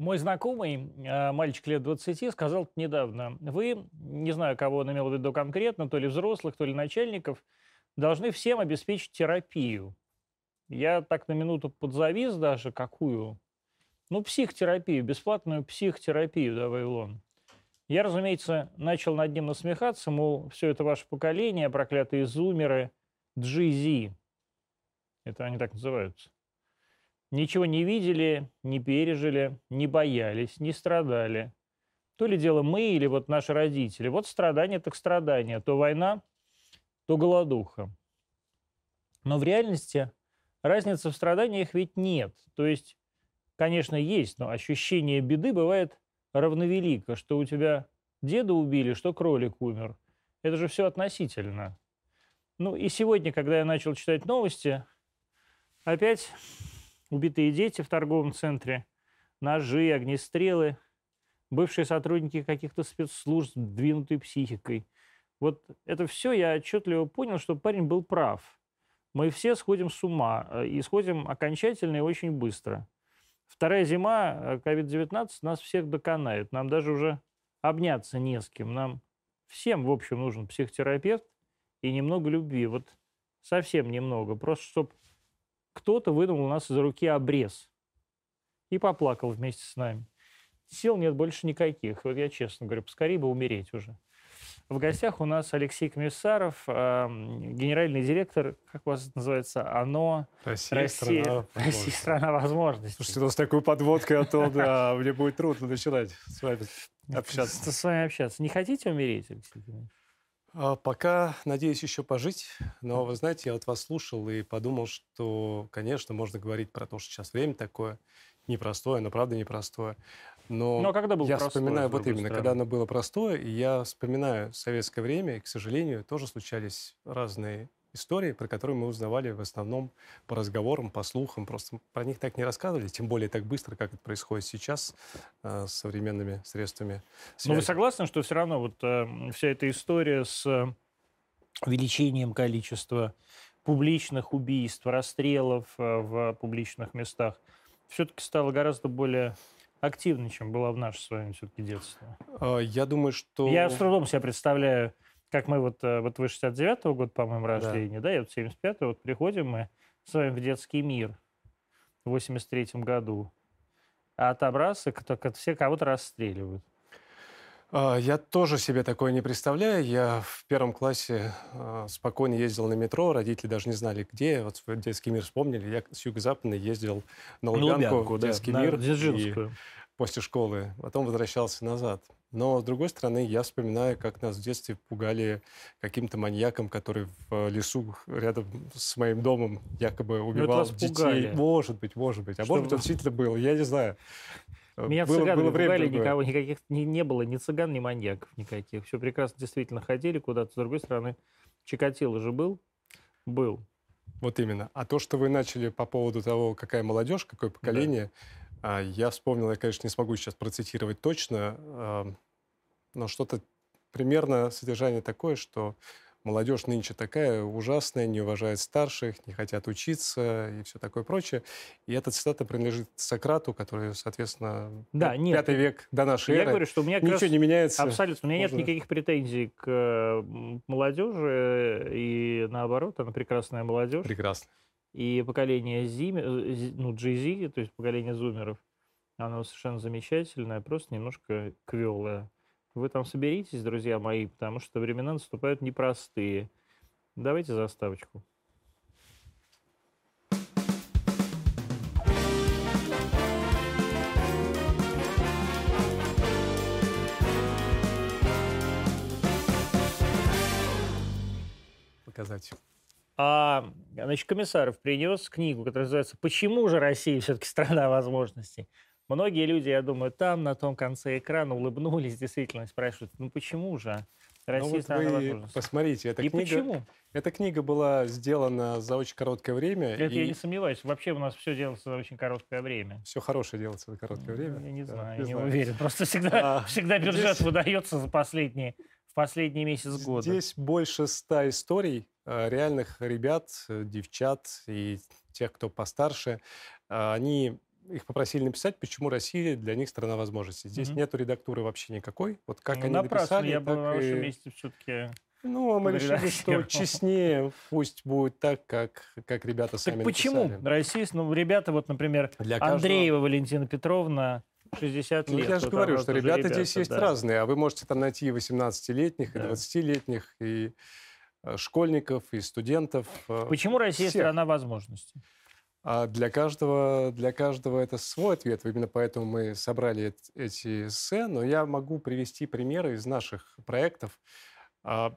Мой знакомый, э, мальчик лет 20, сказал недавно, вы, не знаю, кого он имел в виду конкретно, то ли взрослых, то ли начальников, должны всем обеспечить терапию. Я так на минуту подзавис даже, какую? Ну, психотерапию, бесплатную психотерапию, да, Вавилон. Я, разумеется, начал над ним насмехаться, мол, все это ваше поколение, проклятые зумеры, джизи. Это они так называются. Ничего не видели, не пережили, не боялись, не страдали. То ли дело мы или вот наши родители. Вот страдания так страдания. То война, то голодуха. Но в реальности разницы в страданиях ведь нет. То есть, конечно, есть, но ощущение беды бывает равновелико, что у тебя деда убили, что кролик умер. Это же все относительно. Ну и сегодня, когда я начал читать новости, опять убитые дети в торговом центре, ножи, огнестрелы, бывшие сотрудники каких-то спецслужб, двинутые психикой. Вот это все я отчетливо понял, что парень был прав. Мы все сходим с ума, э, и сходим окончательно и очень быстро. Вторая зима COVID-19 э, нас всех доконает. Нам даже уже обняться не с кем. Нам всем, в общем, нужен психотерапевт и немного любви. Вот совсем немного. Просто чтобы кто-то вынул у нас из руки обрез и поплакал вместе с нами. Сил нет больше никаких. Вот я честно говорю, поскорее бы умереть уже. В гостях у нас Алексей Комиссаров, генеральный директор, как у вас называется, ОНО Россия, Россия, страна, Россия страна возможностей. Слушайте, ну с такой подводкой, а то да, мне будет трудно начинать с вами общаться. С вами общаться. Не хотите умереть, Алексей а, Пока надеюсь еще пожить, но вы знаете, я вот вас слушал и подумал, что, конечно, можно говорить про то, что сейчас время такое непростое, но правда непростое. Но, Но когда был я простое, вспоминаю вот именно, стороны. когда оно было простое, и я вспоминаю советское время, и, к сожалению, тоже случались разные истории, про которые мы узнавали в основном по разговорам, по слухам. Просто про них так не рассказывали, тем более так быстро, как это происходит сейчас э, с современными средствами связи. Но вы согласны, что все равно вот э, вся эта история с увеличением количества публичных убийств, расстрелов э, в публичных местах все-таки стала гораздо более активнее, чем была в наше с вами все-таки детство. А, я думаю, что... Я с трудом себе представляю, как мы вот, э, вот вы 69-го года, по-моему, рождения, да, да я вот 75-го, вот приходим мы с вами в детский мир в 83-м году, а там раз, и все кого-то расстреливают. А, я тоже себе такое не представляю. Я в первом классе а, спокойно ездил на метро, родители даже не знали, где. Вот в детский мир вспомнили. Я с юго-западной ездил на Лубянку, на Лубянку в детский да, мир. На после школы. Потом возвращался назад. Но, с другой стороны, я вспоминаю, как нас в детстве пугали каким-то маньяком, который в лесу рядом с моим домом якобы ну, убивал детей. Пугали. Может быть, может быть. А Что может быть, он действительно был. Я не знаю. Э, Меня было, цыганы было время никого, никаких не, не было ни цыган, ни маньяков никаких. Все прекрасно действительно ходили куда-то. С другой стороны, Чикатило же был? Был. Вот именно. А то, что вы начали по поводу того, какая молодежь, какое поколение, да. Я вспомнил, я, конечно, не смогу сейчас процитировать точно, но что-то примерно содержание такое, что молодежь нынче такая ужасная, не уважает старших, не хотят учиться и все такое прочее. И эта цитата принадлежит Сократу, который, соответственно, да, нет, пятый век до нашей я эры. говорю, что у меня ничего не меняется. Абсолютно. У меня Можно... нет никаких претензий к молодежи, и наоборот, она прекрасная молодежь. Прекрасно. И поколение Зиме, э, ну, GZ, то есть поколение зумеров, оно совершенно замечательное, просто немножко квелое. Вы там соберитесь, друзья мои, потому что времена наступают непростые. Давайте заставочку. Показать. А, значит, Комиссаров принес книгу, которая называется «Почему же Россия все-таки страна возможностей?» Многие люди, я думаю, там, на том конце экрана улыбнулись, действительно спрашивают, ну почему же? Россия ну, вот страна вы посмотрите, эта и книга, почему? Эта книга была сделана за очень короткое время. Это и... я не сомневаюсь. Вообще у нас все делается за очень короткое время. Все хорошее делается за короткое время. Я не знаю, я не знаю. уверен. Просто всегда, а, всегда бюджет здесь... выдается за последние, в последний месяц года. Здесь больше ста историй э, реальных ребят, э, девчат и тех, кто постарше. Э, они их попросили написать, почему Россия для них страна возможностей. Здесь Мгм. нету редактуры вообще никакой. Вот как Ну, они напрасно, написали, я бы на вашем и- месте все-таки... Ну, а мы решили, что честнее пусть будет так, как, как ребята Так сами почему написали. Россия, ну, ребята, вот, например, Для каждого- Андреева Валентина Петровна, 60 Ну, лет. я же говорю, что тоже ребята здесь есть да. разные, а вы можете там найти и 18-летних, и Да. 20-летних, и э, школьников, и студентов. э, Почему Россия всех. страна возможностей? А для каждого, для каждого это свой ответ. Именно поэтому мы собрали эт- эти эссе. Но я могу привести примеры из наших проектов. А,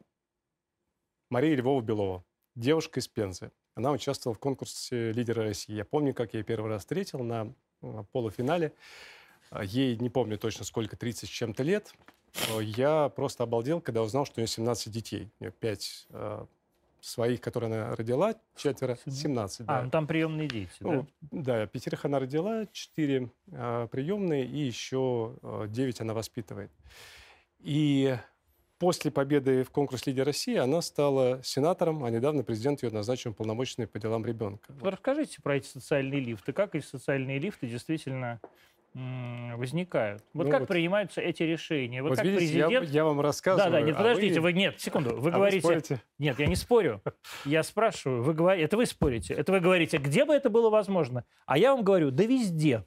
Мария Львова-Белова, девушка из Пензы. Она участвовала в конкурсе «Лидеры России». Я помню, как я ее первый раз встретил на м, полуфинале. А, Ей, не помню точно сколько, 30 с чем-то лет. Но Я просто обалдел, когда узнал, что у нее 17 детей. У нее 5 своих, которые она родила, четверо, 17. да. А, ну там приемные дети, да? Ну, да, пятерых она родила, четыре а, приемные и еще а, девять она воспитывает. И после победы в конкурсе «Лидер России» она стала сенатором, а недавно президент ее назначил уполномоченной по делам ребенка. Расскажите про эти социальные лифты. Как эти социальные лифты действительно возникают? Вот Ну как вот- принимаются эти решения? Вот, Вот как видите, я, президент... я вам рассказываю. Да, да, нет, а подождите, вы, нет, секунду, вы а говорите, спорите. нет, я не спорю, я спрашиваю, вы говорите, это вы спорите, это вы говорите, где бы это было возможно, а я вам говорю, да везде,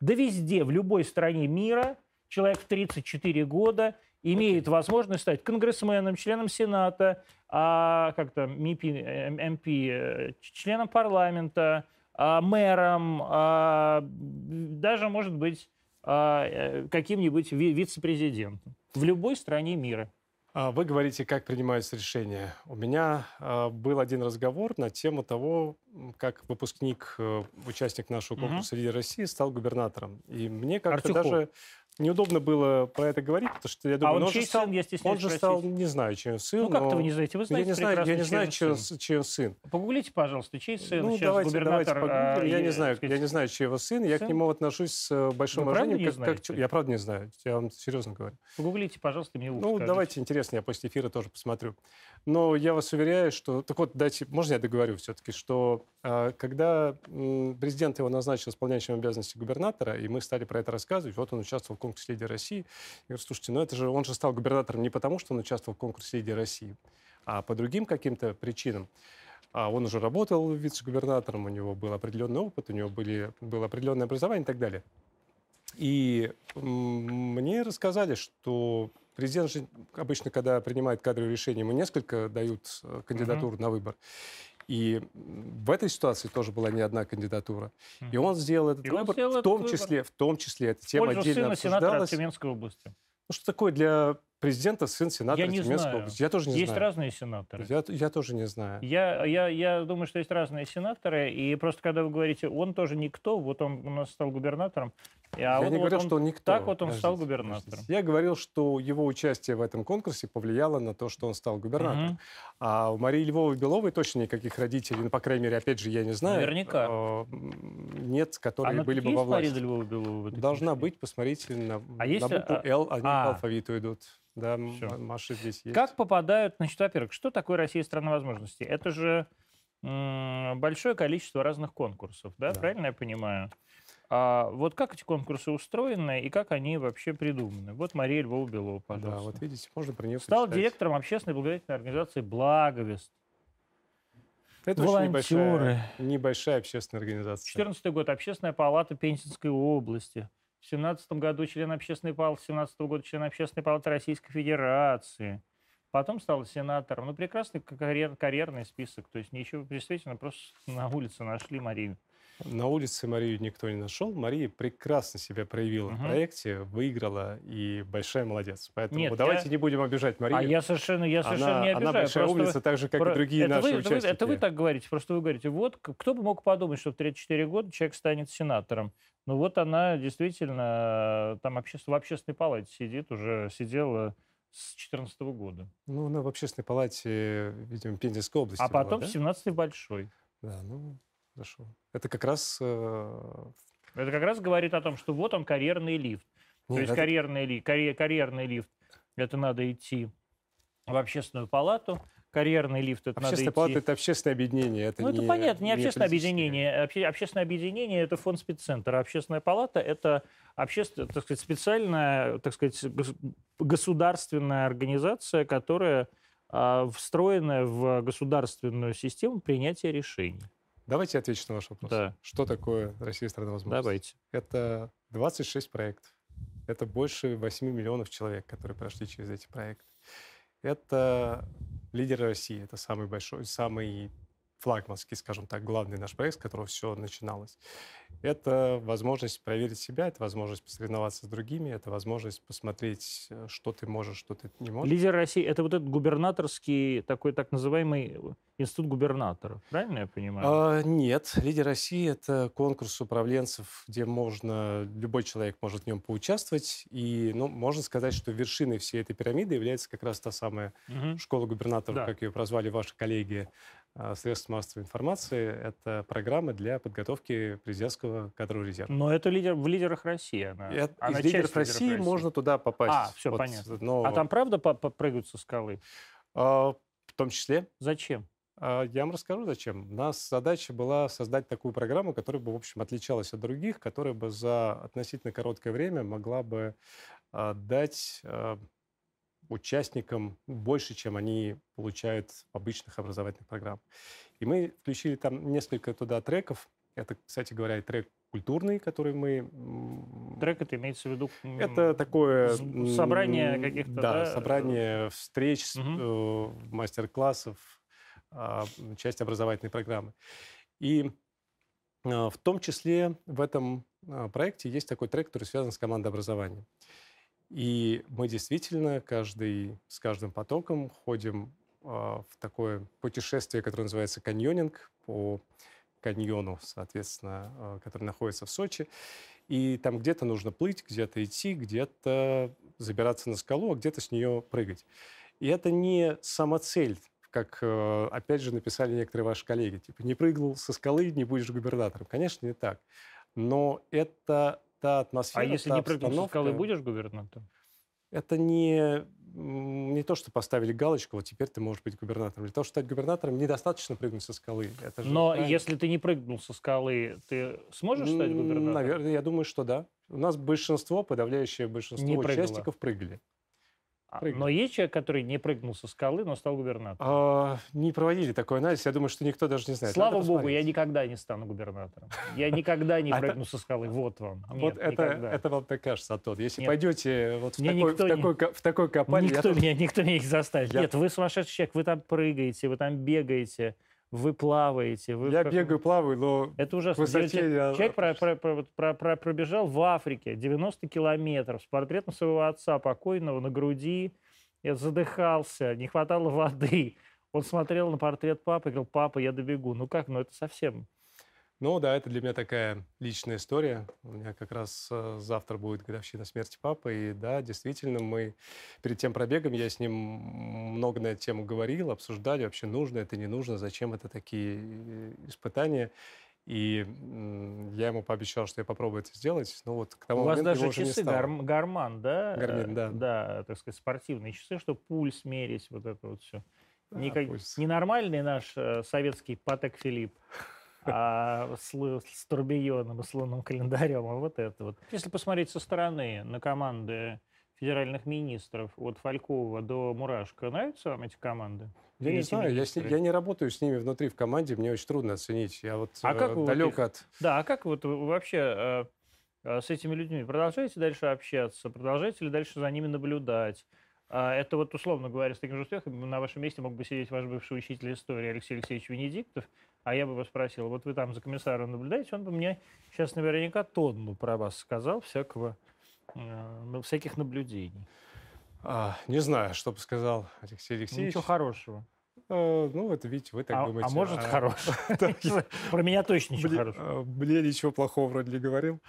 да везде, в любой стране мира человек в 34 года имеет возможность стать конгрессменом, членом Сената, а, как там, МИП, э, МП, э, членом парламента, мэром, а, даже, может быть, а, э, каким-нибудь ви- вице-президентом в любой стране мира. А Вы говорите, как принимаются решения. У меня а, был один разговор на тему того, как выпускник, э, участник нашего конкурса «Лидер России» стал губернатором. И мне как-то даже неудобно было про это говорить, потому что я А думаю, он ну, же чей стал, сын, я он же стал, не знаю, чей он сын. Ну как-то но вы не знаете, вы я знаете не знаю, я не знаю, чей он он, сын. чей он сын. Погуглите, пожалуйста, чей сын ну, сейчас давайте, давайте губернатор. погуглим. Я а, не и, знаю, сказать, я не знаю, чей его сын. Я к нему отношусь с э, большим Вы уважением. не как- как, я правда не знаю. Я вам серьезно говорю. Погуглите, пожалуйста, мне ухо Ну, скажите. давайте, интересно, я после эфира тоже посмотрю. Но я вас уверяю, что... Так вот, дайте, можно я договорю все-таки, что а, когда президент его назначил исполняющим обязанности губернатора, и мы стали про это рассказывать, вот он участвовал в конкурсе «Лидер России», я говорю, слушайте, ну это же, он же стал губернатором не потому, что он участвовал в конкурсе «Лидер России», а по другим каким-то причинам. А он уже работал вице-губернатором, у него был определенный опыт, у него были, было определенное образование и так далее. И мне рассказали, что президент же обычно, когда принимает кадровые решения, ему несколько дают э, кандидатур на выбор. И в этой ситуации тоже была не одна кандидатура. И Мгм. он сделал этот И выбор, сделал в этот том выбор. числе, в том числе, эта тема пользу отдельно сына обсуждалась. Тюменской области. Ну, что такое для президента сын сенатора Я не Тюменской знаю. области? Я тоже не есть знаю. разные сенаторы. Я, я тоже не знаю. Я, я, я думаю, что есть разные сенаторы, и просто когда вы говорите, он тоже никто, вот он у нас стал губернатором, а я он, не вот говорил, он- что он никто. так вот он стал Подождите, губернатором. подождите. Я говорил, что его участие в этом конкурсе повлияло на то, что он стал губернатором. Мгм. А у Марии Львовой Беловой точно никаких родителей, ну, по крайней мере, опять же, я не знаю. Наверняка. э, Нет, которые Она были бы во власти. Мария Львова Белова Должна книжке? быть, посмотрите, на, А на букву а, «Л», они а. по алфавиту идут. Да, Всё. Маша здесь есть. Как попадают, значит, во-первых, что такое Россия страна возможностей? Это же большое количество разных конкурсов, да, Да. правильно я понимаю? А вот как эти конкурсы устроены и как они вообще придуманы? Вот Мария Львова Белова, Да, пожалуйста. вот видите, можно про нее Стал почитать. директором общественной благотворительной организации «Благовест». Это очень волонтеры. небольшая, небольшая общественная организация. 2014 год Общественная палата Пензенской области. В 2017 году член Общественной палаты, 2017 года член Общественной палаты Российской Федерации. Потом стал сенатором. Ну, прекрасный карьер, карьерный список. То есть ничего, действительно, просто на улице нашли Марию. На улице Марию никто не нашел. Мария прекрасно себя проявила Мгм. в проекте, выиграла и большая молодец. Поэтому Нет, давайте я- не будем обижать Марию. А я совершенно, я совершенно она, не она обижаю. большая просто умница, так же, как про- и другие это наши вы, это вы- участники. это вы так говорите, просто вы говорите, вот кто бы мог подумать, что в 34 года человек станет сенатором. Ну вот она действительно э, там обществ- в общественной палате сидит, уже сидела с 2014 года. Ну, она в общественной палате, видимо, Пензенской области А была, потом да? в 17 большой. Да, ну, хорошо. Это как раз... э, Это как раз говорит о том, что вот он карьерный лифт. То нет, есть это- карьерный, ли, карьер- карьерный лифт, это надо идти в общественную палату. карьерный лифт, это Общественная надо палата идти. это общественное объединение. Это ну, не, это понятно, не общественное политическое. объединение. Обще- Общественное объединение – это фонд спеццентра. Общественная палата – это общественная, так сказать, специальная, так сказать, гос- государственная организация, которая а, встроенная в государственную систему принятия решений. Давайте я отвечу на ваш вопрос. Да. Что такое Россия страна возможностей? Давайте. Это 26 проектов. Это больше 8 миллионов человек, которые прошли через эти проекты. Это лидеры России. Это самый большой, самый флагманский, скажем так, главный наш проект, с которого все начиналось. Это возможность проверить себя, это возможность посоревноваться с другими, это возможность посмотреть, э, что ты можешь, что ты не можешь. Лидер России – это вот этот губернаторский, такой так называемый институт губернаторов. Правильно я понимаю? А, нет, Лидер России это конкурс управленцев, где можно любой человек может в нем поучаствовать, и ну, можно сказать, что вершиной всей этой пирамиды является как раз та самая Мгм. школа губернаторов, Да. как ее прозвали ваши коллеги средств массовой информации. Это программа для подготовки президентского кадрового резерва. Но это лидер, в лидерах России. Она, И от- она из лидеров часть лидеров России можно туда попасть. А, всё Вот, понятно. но, А там правда попрыгают со скалы? а, в том числе Зачем? А, Я вам расскажу, зачем. У нас задача была создать такую программу, которая бы, в общем, отличалась от других, которая бы за относительно короткое время могла бы а, дать а, участникам больше, чем они получают в обычных образовательных программах. И мы включили там несколько туда треков. Это, кстати говоря, и трек культурный, который мы... Трек это имеется в виду... это такое... собрание каких-то, Да, да, собрание встреч, э, мастер-классов, а, часть образовательной программы. И а, в том числе в этом а, проекте есть такой трек, который связан с командой образования. И мы действительно каждый, с каждым потоком ходим а, в такое путешествие, которое называется каньонинг по каньону, соответственно, а, который находится в Сочи. И там где-то нужно плыть, где-то идти, где-то забираться на скалу, а где-то с нее прыгать. И это не самоцель, как, э, опять же, написали некоторые ваши коллеги. Типа, не прыгнул со скалы, не будешь губернатором. Конечно, не так. Но это та атмосфера, А если не прыгнул со скалы, будешь губернатором? Это не, не то, что поставили галочку, вот теперь ты можешь быть губернатором. Для того, чтобы стать губернатором, недостаточно прыгнуть со скалы. Это же Но правильно. если ты не прыгнул со скалы, ты сможешь стать губернатором? Наверное, я думаю, что да. У нас большинство, подавляющее большинство Не прыгало. участников прыгали. А, прыгнул. Но есть человек, который не прыгнул со скалы, но стал губернатором. А, не проводили такой анализ. Я думаю, что никто даже не знает. Слава Надо богу, я посмотреть. никогда не стану губернатором. Я никогда не А прыгну со скалы. Вот вам. А вот это, вам так кажется, Антон. Если пойдете вот в такой, в, никто не- я меня, их заставит. Я- Нет, вы сумасшедший человек, вы там прыгаете, вы там бегаете, вы плаваете. Вы Я каком- бегаю, плаваю, но Это ужасно. высоте Человек, я... человек про- про- про- про- про- пробежал в Африке 90 километров с портретом своего отца покойного на груди. Я задыхался, не хватало воды. Он смотрел на портрет папы и говорил, папа, я добегу. Ну как, ну это совсем... Ну да, это для меня такая личная история. У меня как раз э, завтра будет годовщина смерти папы. И да, действительно, мы перед тем пробегом, я с ним много на эту тему говорил, обсуждали, вообще нужно это, не нужно, зачем это такие э, испытания. И я ему пообещал, что я попробую это сделать. Но вот к тому У вас моменту даже часы гарм- гарман, да? Гармин, да. Да, так сказать, спортивные часы, чтобы пульс мерить, вот это вот все. Да, Не, как- пульс. не нормальный наш э, советский Патек Филипп, а с, с турбионом и с лунным календарем, а вот это вот. Если посмотреть со стороны на команды федеральных министров от Фалькова до Мурашко, нравятся вам эти команды? Я не знаю, я, с я не работаю с ними внутри в команде, мне очень трудно оценить. Я вот А как вы вот далек их- от... Да, а как вот вы вообще э, э, с этими людьми продолжаете дальше общаться, продолжаете ли дальше за ними наблюдать? А Это вот, условно говоря, с таким же успехом на вашем месте мог бы сидеть ваш бывший учитель истории Алексей Алексеевич Венедиктов, а я бы его спросил, вот вы там за комиссаром наблюдаете, он бы мне сейчас наверняка тонну про вас сказал, всякого, э, ну, всяких наблюдений. а, не знаю, что бы сказал Алексей Алексеевич. Ничего хорошего. Э, ну, это видите, вы так А, думаете. а может, хорошего. Про меня точно ничего хорошего. э, мне ничего плохого вроде не говорил.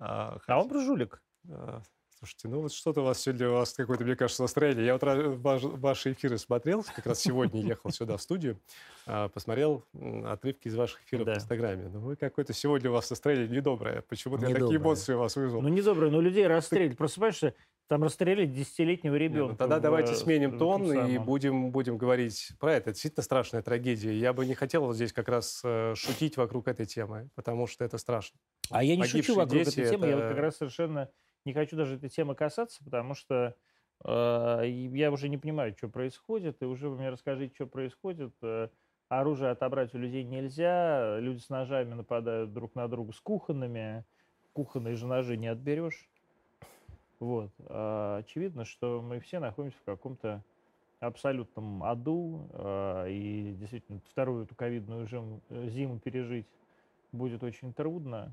А, А он про жулик. Э, Слушайте, ну вот что-то у вас сегодня, у вас какое-то, мне кажется, настроение. Я вот ваш, ваши эфиры смотрел, как раз сегодня ехал сюда в студию, а, посмотрел отрывки из ваших эфиров да. в Инстаграме. Ну вы какое-то сегодня у вас настроение недоброе. Почему-то я такие эмоции у вас вызвал. Ну недоброе, но людей расстреливать. Просыпаешься, там расстреляли десятилетнего ребенка. ну, тогда в, давайте сменим тон и будем, будем говорить про это. Это действительно страшная трагедия. Я бы не хотел вот здесь как раз э, шутить вокруг этой темы, потому что это страшно. А я не Погибшие шучу вокруг этой темы, это... я вот как раз совершенно не хочу даже этой темы касаться, потому что э, я уже не понимаю, что происходит, и уже вы мне расскажите, что происходит. Э, оружие отобрать у людей нельзя, люди с ножами нападают друг на друга с кухонными, кухонные же ножи не отберешь. Вот. А очевидно, что мы все находимся в каком-то абсолютном аду, э, и действительно вторую эту ковидную зиму, зиму пережить будет очень трудно.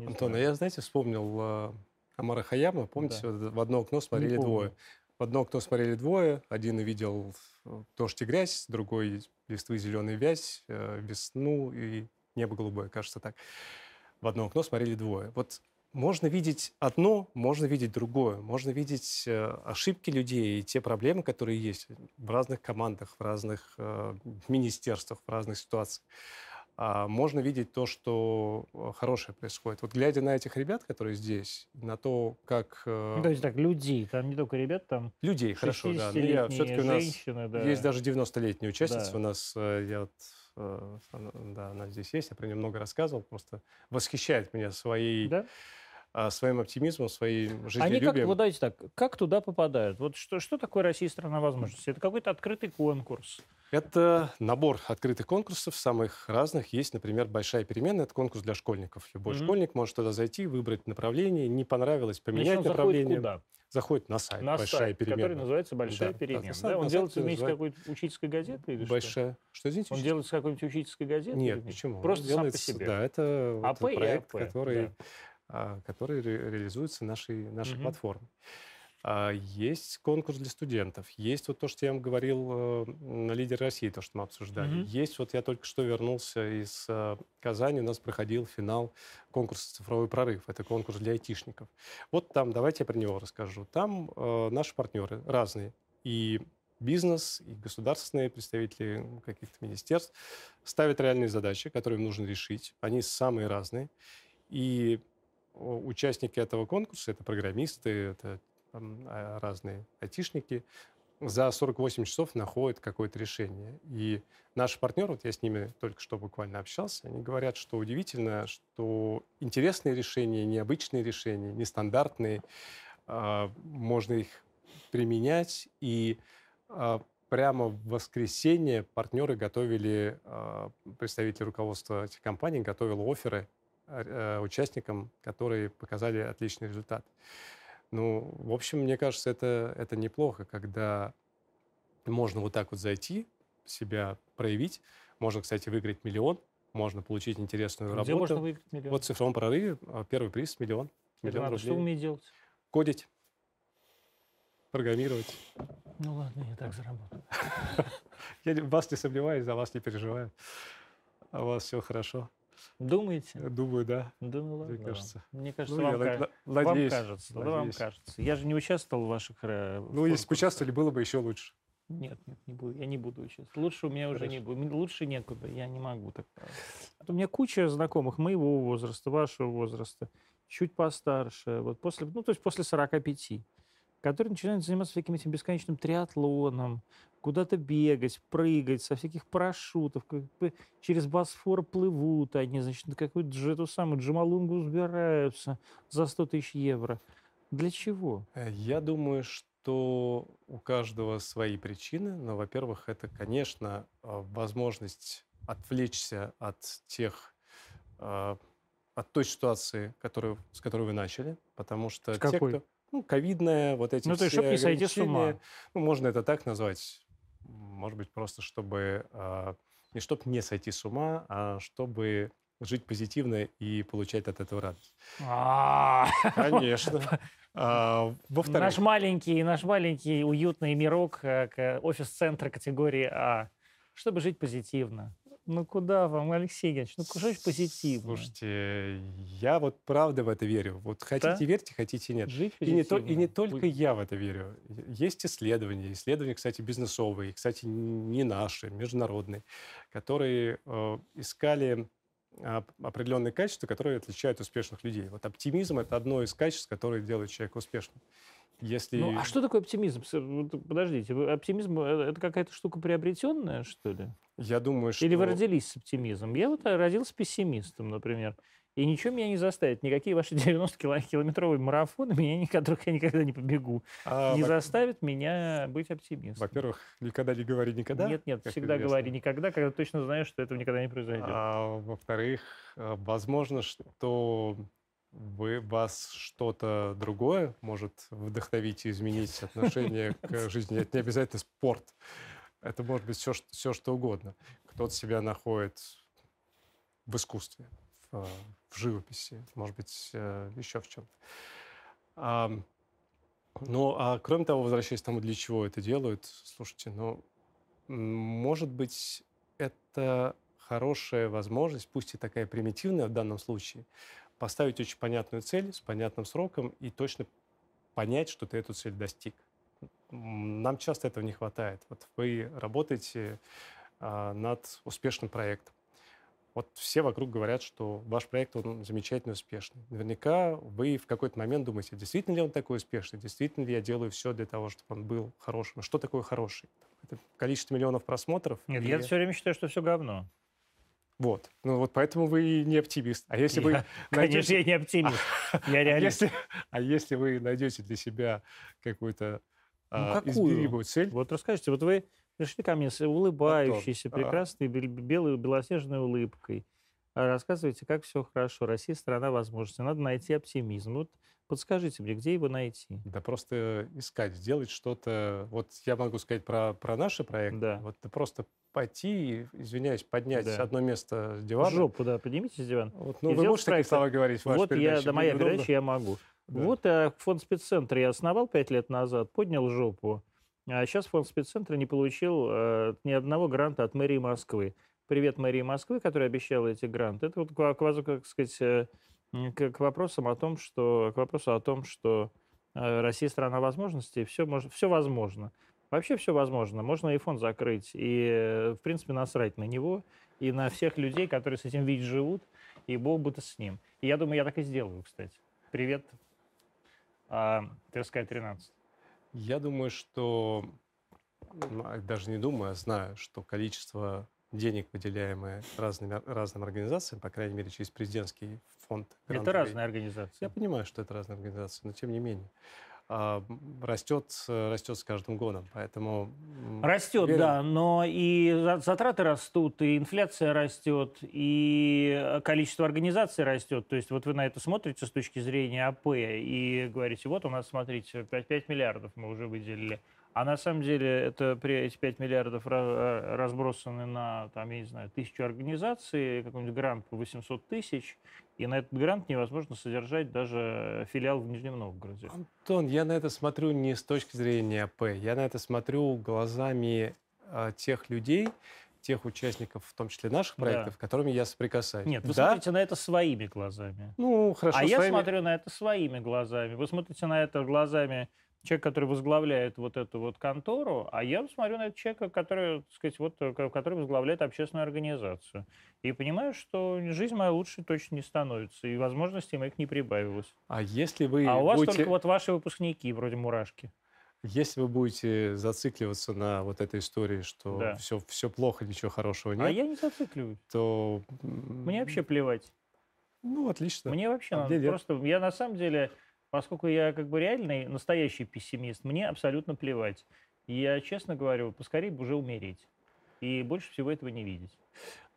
Не Антон, а я, знаете, вспомнил э, Амара Хаяма. Помните, да. в одно окно смотрели двое. В одно окно смотрели двое. Один увидел дождь и грязь, другой листвы зеленый вязь, э, весну и небо голубое, кажется так. В одно окно смотрели двое. Вот можно видеть одно, можно видеть другое. Можно видеть э, ошибки людей и те проблемы, которые есть в разных командах, в разных э, министерствах, в разных ситуациях можно видеть то, что э, хорошее происходит. Вот глядя на этих ребят, которые здесь, на то, как... Э, ну, то есть так, людей, там не только ребят, там... Людей, хорошо, да. Но я, все-таки у нас женщины, да. есть даже 90-летняя участница да. у нас, э, я вот да, она здесь есть, я про нее много рассказывал, просто восхищает меня своей да? А, своим оптимизмом, своим жизнелюбием. Они как, вот давайте так, как туда попадают? Вот что, что такое Россия страна возможностей? Это какой-то открытый конкурс? Это набор открытых конкурсов, самых разных. Есть, например, большая перемена, это конкурс для школьников. Любой mm-hmm. школьник может туда зайти, выбрать направление, не понравилось, поменять Значит, направление. Заходит куда? Заходит на сайт на «Большая сайт, перемена». который называется «Большая да, перемена». Да, да? Он делается вместе с какой-то учительской газетой или Большая. что? Что, извините? Он делается с какой-нибудь учительской газетой? Нет, почему? Просто сам делается, по себе? Да, это АП вот проект, АП, который... Да а, который ре реализуется нашей, нашей угу. платформой. А, есть конкурс для студентов. Есть вот то, что я вам говорил э, на «Лидер России», то, что мы обсуждали. Mm-hmm. Есть, вот я только что вернулся из э, Казани, у нас проходил финал конкурса «Цифровой прорыв». Это конкурс для айтишников. Вот там, давайте я про него расскажу. Там э, наши партнеры разные. И бизнес, и государственные представители каких-то министерств ставят реальные задачи, которые им нужно решить. Они самые разные. И участники этого конкурса, это программисты, это там, а, разные айтишники, за 48 часов находят какое-то решение. И наши партнеры, вот я с ними только что буквально общался, они говорят, что удивительно, что интересные решения, необычные решения, нестандартные, а, можно их применять. И а, прямо в воскресенье партнеры готовили, представители руководства этих компаний готовил оферы участникам, которые показали отличный результат. Ну, в общем, мне кажется, это, это неплохо, когда можно вот так вот зайти, себя проявить. Можно, кстати, выиграть миллион, можно получить интересную Где работу. можно выиграть миллион? Вот в цифровом прорыве а, первый приз – миллион. миллион надо, рублей. Что умеете делать? Кодить, программировать. Ну ладно, я так заработаю. Я вас не сомневаюсь, за вас не переживаю. А у вас все хорошо. Думаете? Думаю, да. Думаю, ладно. Мне кажется. Мне кажется, ну, вам, я, ка... надеюсь, вам кажется. Надеюсь. Да, вам кажется. Я же не участвовал в ваших... Э, ну, если бы участвовали, было бы еще лучше. Нет, нет, не буду. Я не буду участвовать. Лучше у меня Хорошо. уже не будет. Лучше некуда. Я не могу так. У меня куча знакомых моего возраста, вашего возраста, чуть постарше. Вот после, ну, то есть после 45 которые начинают заниматься всяким этим бесконечным триатлоном, куда-то бегать, прыгать, со всяких парашютов, как бы через Босфор плывут они, значит, на какую-то эту самую Джамалунгу сбираются за 100 тысяч евро. Для чего? Э, я думаю, что у каждого свои причины, но, во-первых, это, конечно, а, возможность отвлечься от тех а, от той ситуации, которую, с которой вы начали, потому что с те, какой? кто ну, ковидная, вот эти ну, все то есть, чтобы не сойти с ума. Ну, можно это так назвать. Может быть, просто чтобы... Э, не чтобы не сойти с ума, а чтобы жить позитивно и получать от этого радость. А. Конечно. А, наш маленький, наш маленький уютный мирок, офис-центр категории А, чтобы жить позитивно Ну куда вам, Алексей Геннадьевич? Ну что ж позитивно? Слушайте, я вот правда в это верю. Вот хотите Да? верьте, хотите нет. Жить И не, то- и не только Ой, я в это верю. Есть исследования, исследования, кстати, бизнесовые, кстати, не наши, международные, которые э, искали определенные качества, которые отличают успешных людей. Вот оптимизм – это одно из качеств, которое делает человека успешным. Если... Ну, а что такое оптимизм? Подождите, оптимизм э, это какая-то штука приобретенная, что ли? Я думаю, что... Или вы родились с оптимизмом? Я вот э, родился пессимистом, например. И ничего меня не заставит. Никакие ваши 90-километровые марафоны, меня, которых я никогда не побегу, А, не во- заставят меня быть оптимистом. Во-первых, никогда не говори никогда. нет, нет, всегда известно. говори никогда, когда точно знаешь, что этого никогда не произойдет. А, во-вторых, э, возможно, что вы, вас что-то другое может вдохновить и изменить отношение к жизни. Это не обязательно спорт. Это может быть все, все что угодно. Кто-то себя находит в искусстве, в, в живописи, может быть, э, еще в чем-то. Ам, Ну, а кроме того, возвращаясь к тому, для чего это делают, слушайте, ну, может быть, это хорошая возможность, пусть и такая примитивная в данном случае, поставить очень понятную цель с понятным сроком и точно понять, что ты эту цель достиг. Нам часто этого не хватает. Вот вы работаете а, над успешным проектом. Вот все вокруг говорят, что ваш проект он замечательно успешный. Наверняка вы в какой-то момент думаете, действительно ли он такой успешный, действительно ли я делаю все для того, чтобы он был хорошим. Что такое хороший? Это количество миллионов просмотров? Нет, или- я все время считаю, что все говно. Вот. Ну вот поэтому вы не оптимист. А если вы Я- Конечно, найдете... я не оптимист. Я А реалист. если, а если вы найдете для себя какую-то а, какую? измеримую цель, Вот расскажите, вот вы пришли ко мне с улыбающейся, А. прекрасной, бел- белой, белоснежной улыбкой. А Рассказывайте, как все хорошо. Россия страна возможностей. Надо найти оптимизм. Вот подскажите мне, где его найти? да просто искать, сделать что-то. Вот я могу сказать про, про наши проекты. Да. Вот да просто пойти, извиняюсь, поднять Да. одно место с дивана. Жопу, да, поднимите с дивана. Вот, ну, И вы можете такие проект. слова говорить в вашей Вот я, передаче? да, Мне моя неудобно. передача, я могу. Да. Вот э, фонд спеццентра я основал пять лет назад, поднял жопу. А сейчас фонд спеццентра не получил э, ни одного гранта от мэрии Москвы. Привет мэрии Москвы, которая обещала эти гранты. Это вот к, к сказать, э, к, к вопросам о том, что к вопросу о том, что э, Россия страна возможностей, все, может, все возможно. Вообще все возможно. Можно фонд закрыть, и, э, в принципе, насрать на него, и на всех людей, которые с этим видят живут, и бог бы с ним. И я думаю, я так и сделаю, кстати. Привет, а, Тверская 13. Я думаю, что а даже не думаю, а знаю, что количество денег, выделяемое разными, разным организациям, по крайней мере, через президентский фонд. Это грантовый, разные организации. Я понимаю, что это разные организации, но тем не менее а, растет, растет с каждым годом, поэтому Растет, уверен- да, но и за- затраты растут, и инфляция растет, и э, количество организаций растет. То есть вот вы на это смотрите с точки зрения АП и говорите, вот у нас, смотрите, 5, 5 миллиардов мы уже выделили. А на самом деле это при эти 5 миллиардов э, разбросаны на, там, я не знаю, тысячу организаций, какой-нибудь грант по 800 тысяч, и на этот грант невозможно содержать даже филиал в Нижнем Новгороде. Антон, я на это смотрю не с точки зрения АП, я на это смотрю глазами а, тех людей, тех участников, в том числе наших Да. проектов, с которыми я соприкасаюсь. Нет, вы да, смотрите на это своими глазами. ну хорошо, а я своими- смотрю на это своими глазами. Вы смотрите на это глазами человека, который возглавляет вот эту вот контору, а я смотрю на этого человека, который, так сказать, вот, э, ко- который возглавляет общественную организацию. И понимаю, что жизнь моя лучше точно не становится, и возможностей моих не прибавилось. А если вы а у вас будете, только вот ваши выпускники, вроде мурашки. если вы будете зацикливаться на вот этой истории, что Да. все, все плохо, ничего хорошего нет, А я не зацикливаюсь. то Мне вообще плевать. ну отлично. Мне вообще А надо просто... Я на самом деле, поскольку я как бы реальный, настоящий пессимист, мне абсолютно плевать. Я честно говорю, поскорее бы уже умереть. И больше всего этого не видеть.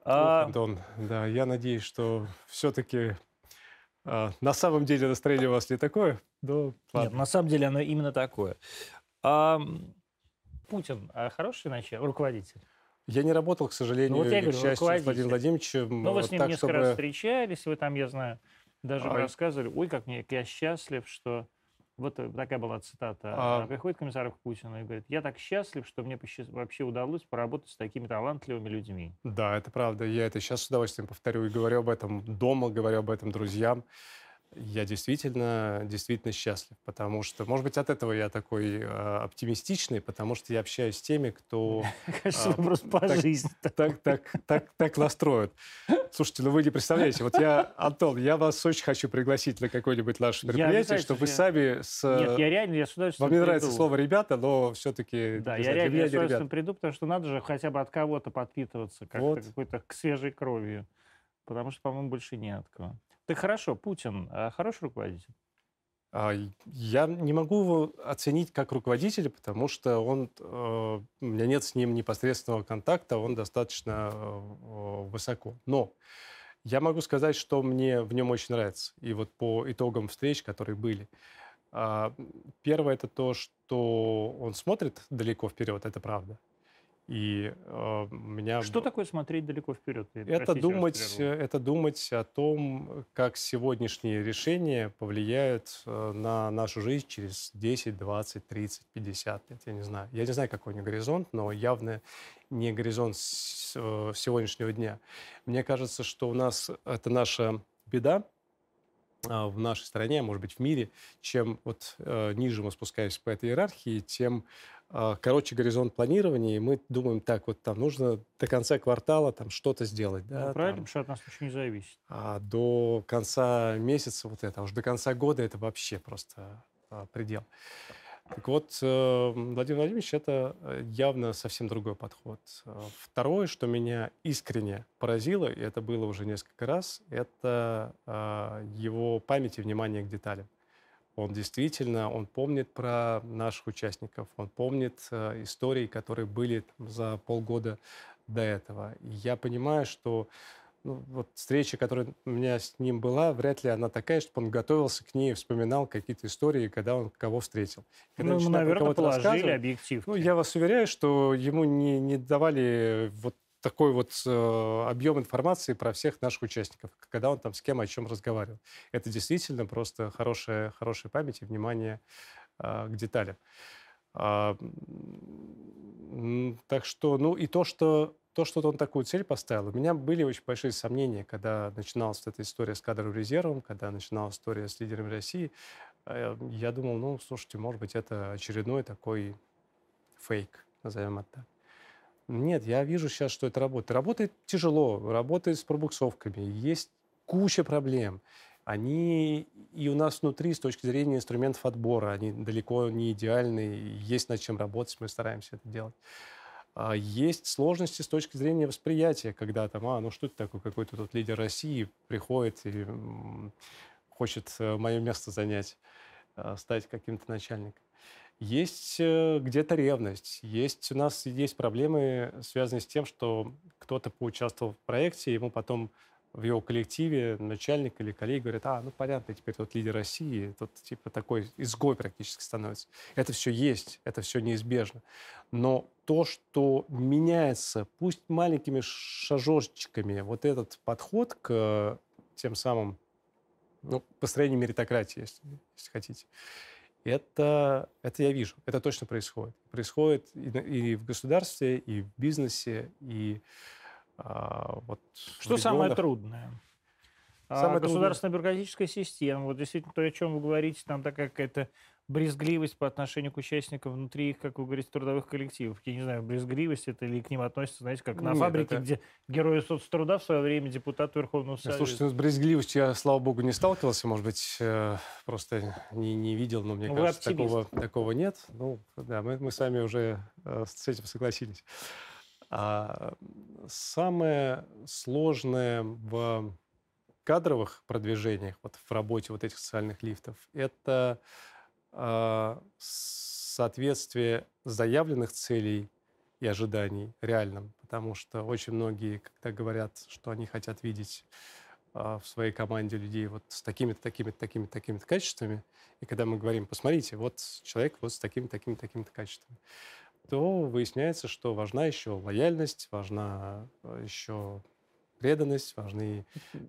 Ох, А, Антон, да, я надеюсь, что все-таки на самом деле настроение у вас не такое. Нет, ладно. на самом деле оно именно такое. А, Путин а, хороший начал, руководитель? Я не работал, к сожалению, Ну, вот я или, к говорю, счастью, с. Владимиром Владимировичем. Ну, вы с ним так, несколько чтобы... раз встречались, вы там, я знаю, даже Ай. рассказывали, ой, как мне, как я счастлив, что Вот э, такая была цитата. А, Приходит комиссар к Путину и говорит, я так счастлив, что мне вообще удалось поработать с такими талантливыми людьми. Да, это правда. Я это сейчас с удовольствием повторю и говорю об этом дома, говорю об этом друзьям. Я действительно, действительно счастлив, потому что, может быть, от этого я такой э, оптимистичный, потому что я общаюсь с теми, кто Кажется, а, вопрос по так- жизни. так, так, так, так настроен. Слушайте, ну вы не представляете, вот я, Антон, я вас очень хочу пригласить на какое-нибудь наше мероприятие, чтобы вы сами с... Нет, я реально, я с удовольствием Вам не нравится слово «ребята», но все-таки Да, я реально я с удовольствием приду, потому что надо же хотя бы от кого-то подпитываться, как-то какой-то к свежей кровью. Потому что, по-моему, больше не от кого. Так хорошо, Путин а, хороший руководитель? А, Я не могу его оценить как руководителя, потому что он, э, у меня нет с ним непосредственного контакта, он достаточно э, высоко. Но я могу сказать, что мне в нем очень нравится. И вот по итогам встреч, которые были. А, Первое это то, что он смотрит далеко вперед, это правда. И э, меня Что такое смотреть далеко вперед? Это думать, это думать о том, как сегодняшние решения повлияют э, на нашу жизнь через 10, 20, 30, 50 лет. Я не знаю. Я не знаю, какой у них горизонт, но явно не горизонт э, сегодняшнего дня. Мне кажется, что у нас это наша беда а, в нашей стране, а может быть в мире. Чем вот э, ниже мы спускаемся по этой иерархии, тем короче горизонт планирования, и мы думаем, так, вот там нужно до конца квартала там что-то сделать. Ну, Да, правильно, там, потому что от нас ничего не зависит. а до конца месяца вот это, а уж до конца года это вообще просто а, предел. Так вот, э, Владимир Владимирович, это э, явно совсем другой подход. Э, Второе, что меня искренне поразило, и это было уже несколько раз, это а, его память и внимание к деталям. Он действительно, он помнит про наших участников, он помнит э, истории, которые были там за полгода до этого. И я понимаю, что ну, вот встреча, которая у меня с ним была, вряд ли она такая, чтобы он готовился к ней вспоминал какие-то истории, когда он кого встретил. Когда Ну, наверное, положили объектив. ну, я вас уверяю, что ему не, не давали вот такой вот э, объем информации про всех наших участников, когда он там с кем о чем разговаривал. Это действительно просто хорошая, хорошая память и внимание э, к деталям. А, так что, ну и то, что то, что он такую цель поставил, у меня были очень большие сомнения, когда начиналась вот эта история с кадровым резервом, когда начиналась история с лидерами России. Э, Я думал, ну, слушайте, может быть, это очередной такой фейк, назовем это так. Нет, я вижу сейчас, что это работает. Работает тяжело, работает с пробуксовками, есть куча проблем. Они и у нас внутри, с точки зрения инструментов отбора, они далеко не идеальны, есть над чем работать, мы стараемся это делать. А Есть сложности с точки зрения восприятия, когда там, а, ну что это такое, какой-то тут лидер России приходит и хочет мое место занять, а, стать каким-то начальником. Есть э, где-то ревность, есть у нас есть проблемы, связанные с тем, что кто-то поучаствовал в проекте, ему потом в его коллективе начальник или коллеги говорят, а, ну понятно, теперь тут лидер России, тут типа такой изгой практически становится. Это все есть, это все неизбежно. Но то, что меняется, пусть маленькими шажочками, вот этот подход к тем самым, ну, построению меритократии, если, если хотите, это, это я вижу, это точно происходит. Происходит и, и в государстве, и в бизнесе, и а, вот в Что самое регионах. трудное? А, Самое государственная бюрократическая система. Вот действительно то, о чем вы говорите, там такая какая-то брезгливость по отношению к участникам внутри их, как вы говорите, трудовых коллективов. Я не знаю, брезгливость это или к ним относится, знаете, как на Нет, фабрике, это- где герои соцтруда в свое время депутат Верховного Совета. Слушайте, ну, с брезгливостью я, слава богу, не сталкивался, может быть, э, просто не, не видел, но мне вы кажется, такого, оптимист. такого нет. Ну, да, мы, мы с вами уже э, с этим согласились. А, самое сложное в кадровых продвижениях, вот в работе вот этих социальных лифтов, это а, соответствие заявленных целей и ожиданий реальным. Потому что очень многие, когда говорят, что они хотят видеть а, в своей команде людей вот с такими-то, такими-то, такими-то, такими-то качествами, и когда мы говорим, посмотрите, вот человек вот с такими-то, такими-то, такими-то качествами, то выясняется, что важна еще лояльность, важна э, еще преданность, важны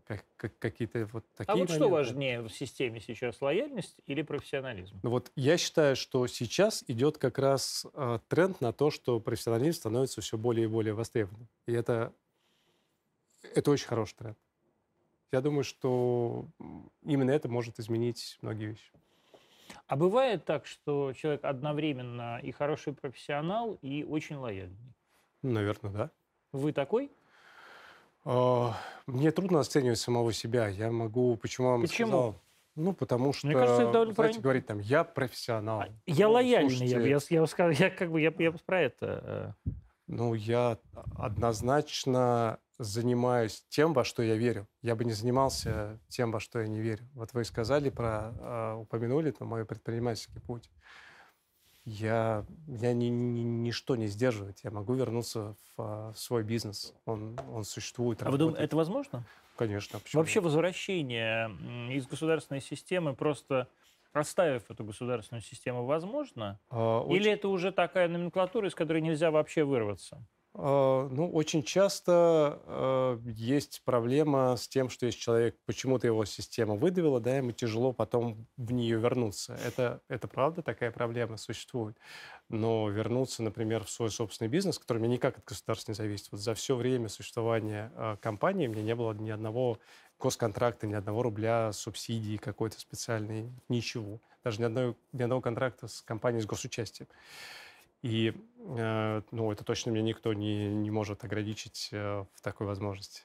как, как, какие-то вот такие А вот моменты. что важнее в системе сейчас, лояльность или профессионализм? Ну вот я считаю, что сейчас идет как раз э, тренд на то, что профессионализм становится все более и более востребованным. И это, это очень хороший тренд. Я думаю, что именно это может изменить многие вещи. А бывает так, что человек одновременно и хороший профессионал, и очень лояльный? Наверное, да. Вы такой? А, Мне трудно оценивать самого себя. Я могу, почему вам Почему? сказал? Ну, потому что, Мне кажется, это довольно знаете, правильно. говорить там, я профессионал. А, Я Ну, лояльный, я, слушайте, я, я, скажу, я как бы я, я про это. э, Ну, я однозначно занимаюсь тем, во что я верю. Я бы не занимался тем, во что я не верю. Вот вы сказали про, э, упомянули там, мой предпринимательский путь. Я, я ни, ни- ничто не сдерживает. Я могу вернуться в, а, в свой бизнес. Он, он существует, А вы думаете, это возможно? Конечно. почему Вообще возвращение из государственной системы, просто оставив эту государственную систему, возможно? А, очень- Или это уже такая номенклатура, из которой нельзя вообще вырваться? А, Ну, очень часто э, есть проблема с тем, что если человек почему-то его система выдавила, да, ему тяжело потом в нее вернуться. Это, это правда, такая проблема существует. Но вернуться, например, в свой собственный бизнес, который мне никак от государства не зависит. Вот за все время существования э, компании мне не было ни одного госконтракта, ни одного рубля субсидии какой-то специальной, ничего. Даже ни, одной, ни одного контракта с компанией с госучастием. И э, ну, это точно меня никто не, не может ограничить э, в такой возможности.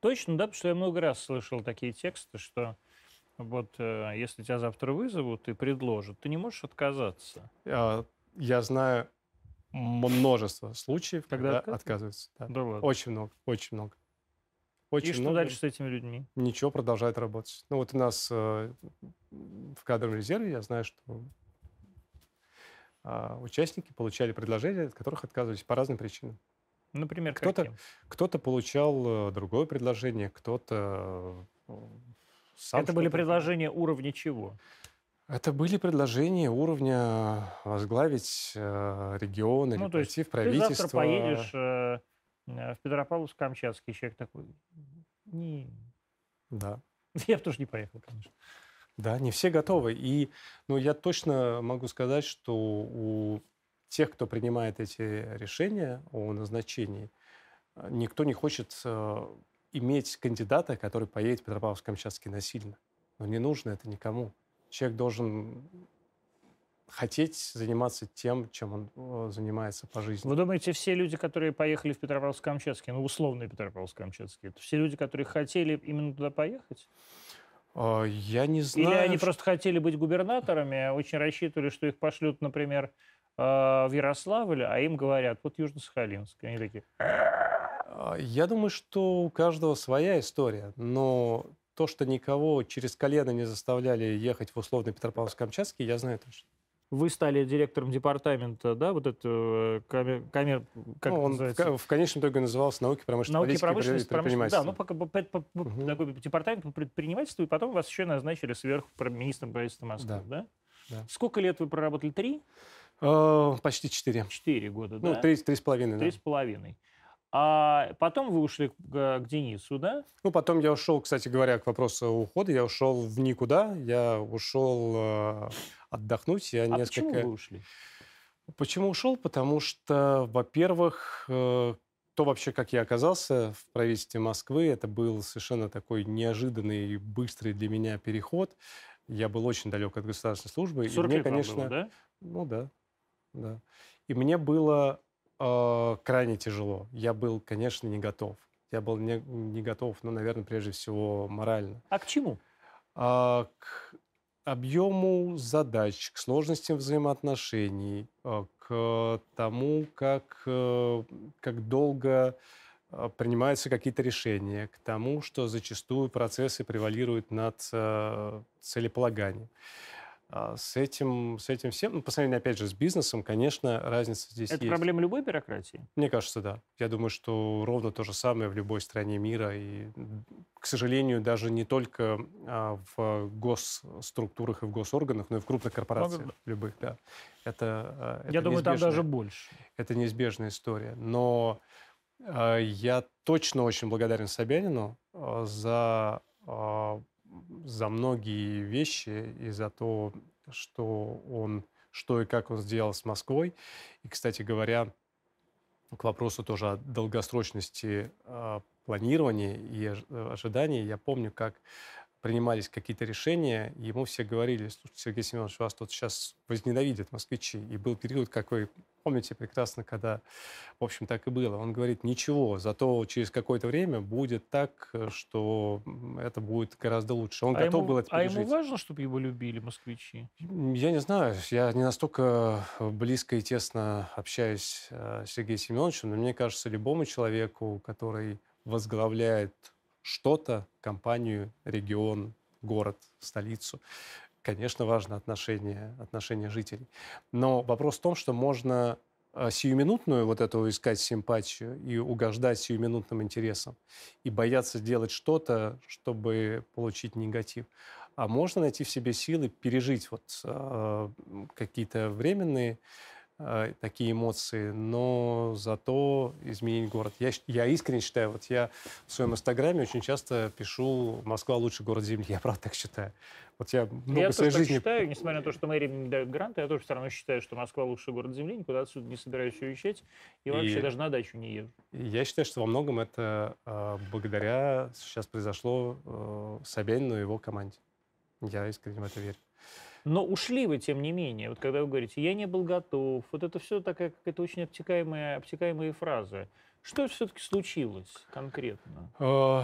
Точно, да, потому что я много раз слышал такие тексты, что вот э, если тебя завтра вызовут и предложат, ты не можешь отказаться. Э, Я знаю множество случаев, Когда когда, отказываются? да. Да ладно. Очень много, очень много. Очень и что много. дальше с этими людьми? Ничего, продолжает работать. Ну вот у нас э, в кадровом резерве я знаю, что а, участники получали предложения, от которых отказывались по разным причинам. Например, Кто-то-? Кто-то получал э, другое предложение, кто-то э, сам Это были предложения уровня чего? Это были предложения уровня возглавить э, регион или Ну, то есть пойти в Ты правительство. завтра поедешь э, э, в Петропавловск-Камчатский, человек такой, не, Да, я бы тоже не поехал, конечно. Да, не все готовы. И ну, я точно могу сказать, что у тех, кто принимает эти решения о назначении, э, никто не хочет э, иметь кандидата, который поедет в Петропавловск-Камчатский насильно. Но не нужно это никому. Человек должен хотеть заниматься тем, чем он э, занимается по жизни. Вы думаете, все люди, которые поехали в Петропавловск-Камчатский, ну, условный Петропавловск-Камчатский, это все люди, которые хотели именно туда поехать? А, Я не знаю. Или они просто хотели быть губернаторами, а очень рассчитывали, что их пошлют, например, э, в Ярославль, а им говорят, вот Южно-Сахалинск. Они такие, А, Я думаю, что у каждого своя история, но то, что никого через колено не заставляли ехать в условный Петропавловск-Камчатский, я знаю точно. Вы стали директором департамента, да, вот это э, камер, камер- как Ну, он в, называется? ко- в конечном итоге назывался науки, промышленности, Науки политики и промышленность, промышленность. Да, ну предпринимательства. пока по- по- по- Мгм. такой департамент по предпринимательству, и потом вас еще назначили сверху про- министром правительства Москвы, да? Да. Сколько лет вы проработали? Три? А, Почти четыре. Четыре года, Ну, да? три, три с половиной, Три да. с половиной. А потом вы ушли к, к Денису, да? Ну, потом я ушел, кстати говоря, к вопросу ухода, я ушел в никуда, я ушел э, отдохнуть, я А несколько... почему вы ушли? Почему ушел? Потому что, во-первых, э, то вообще, как я оказался в правительстве Москвы, это был совершенно такой неожиданный и быстрый для меня переход. Я был очень далек от государственной службы. 40 и мне, лет конечно, было, да? ну да, да. И мне было э, крайне тяжело. Я был, конечно, не готов. Я был не, не готов, ну, наверное, прежде всего морально А к чему? а, к объему задач, к сложностям взаимоотношений, а, к тому, как, э, как долго а, принимаются какие-то решения, к тому, что зачастую процессы превалируют над э, целеполаганием. А, С этим, с этим всем, ну, по сравнению, опять же, с бизнесом, конечно, разница здесь Это есть. проблема любой бюрократии? Мне кажется, да. Я думаю, что ровно то же самое в любой стране мира. И, к сожалению, даже не только а, в госструктурах и в госорганах, но и в крупных корпорациях любых, да. Это, Я это думаю, там даже больше. это неизбежная история. Но А, Я точно очень благодарен Собянину а, за, а, за многие вещи и за то, что он, что и как он сделал с Москвой. И, кстати говоря, к вопросу тоже о долгосрочности а, планирования и ож- э, ожиданий, я помню, как принимались какие-то решения, ему все говорили, слушайте, Сергей Семенович, вас тут сейчас возненавидят москвичи. И был период, как вы помните прекрасно, когда, в общем, так и было. Он говорит, ничего, зато через какое-то время будет так, э, что это будет гораздо лучше. Он А готов ему, был это а ему пережить. важно, чтобы его любили москвичи? Я не знаю, я не настолько э, близко и тесно общаюсь э, с Сергеем Семеновичем, но мне кажется, любому человеку, который возглавляет что-то, компанию, регион, город, столицу, конечно, важно отношение, отношение жителей. Но вопрос в том, что можно э, сиюминутную вот эту искать симпатию и угождать сиюминутным интересам и бояться сделать что-то, чтобы получить негатив. А можно найти в себе силы пережить вот э, какие-то временные такие эмоции, но зато изменить город. Я, я искренне считаю, вот я в своем инстаграме очень часто пишу «Москва лучший город Земли». Я правда так считаю. Вот я много я своей тоже так жизни считаю, несмотря на то, что мэрии не дают гранты, я тоже все равно считаю, что Москва лучший город Земли, никуда отсюда не собираюсь уезжать, и, вообще И- даже на дачу не. И Я считаю, что во многом это э, благодаря сейчас произошло э, Собянину и его команде. Я искренне в это верю. Но ушли вы, тем не менее. Вот когда вы говорите, я не был готов, вот это все такая какая-то очень обтекаемая, обтекаемые фразы. Что все-таки случилось конкретно? Э,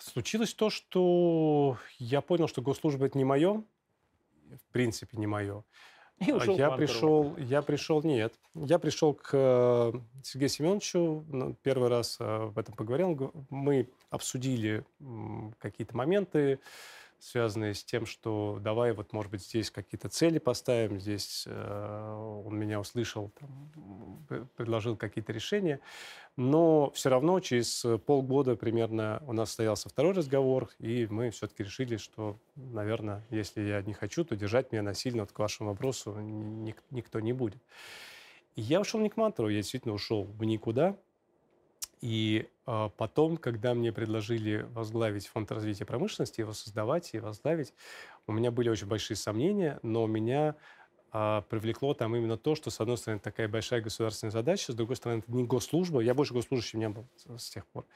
Случилось то, что я понял, что госслужба это не мое, в принципе не мое. И А ушел я пришел, я пришел, нет, я пришел к э, Сергею Семеновичу, ну, первый раз э, об этом поговорил, мы обсудили какие-то моменты, связанные с тем, что давай вот, может быть, здесь какие-то цели поставим, здесь э, он меня услышал, там, предложил какие-то решения, но все равно через полгода примерно у нас состоялся второй разговор, и мы все-таки решили, что, наверное, если я не хочу, то держать меня насильно, вот к вашему вопросу, ник- никто не будет. И я ушел не к Мантурову, я действительно ушел в никуда. И а, потом, когда мне предложили возглавить фонд развития промышленности, его создавать и возглавить, у меня были очень большие сомнения, но меня а, привлекло там именно то, что, с одной стороны, такая большая государственная задача, с другой стороны, это не госслужба. Я больше госслужащим не был с тех пор.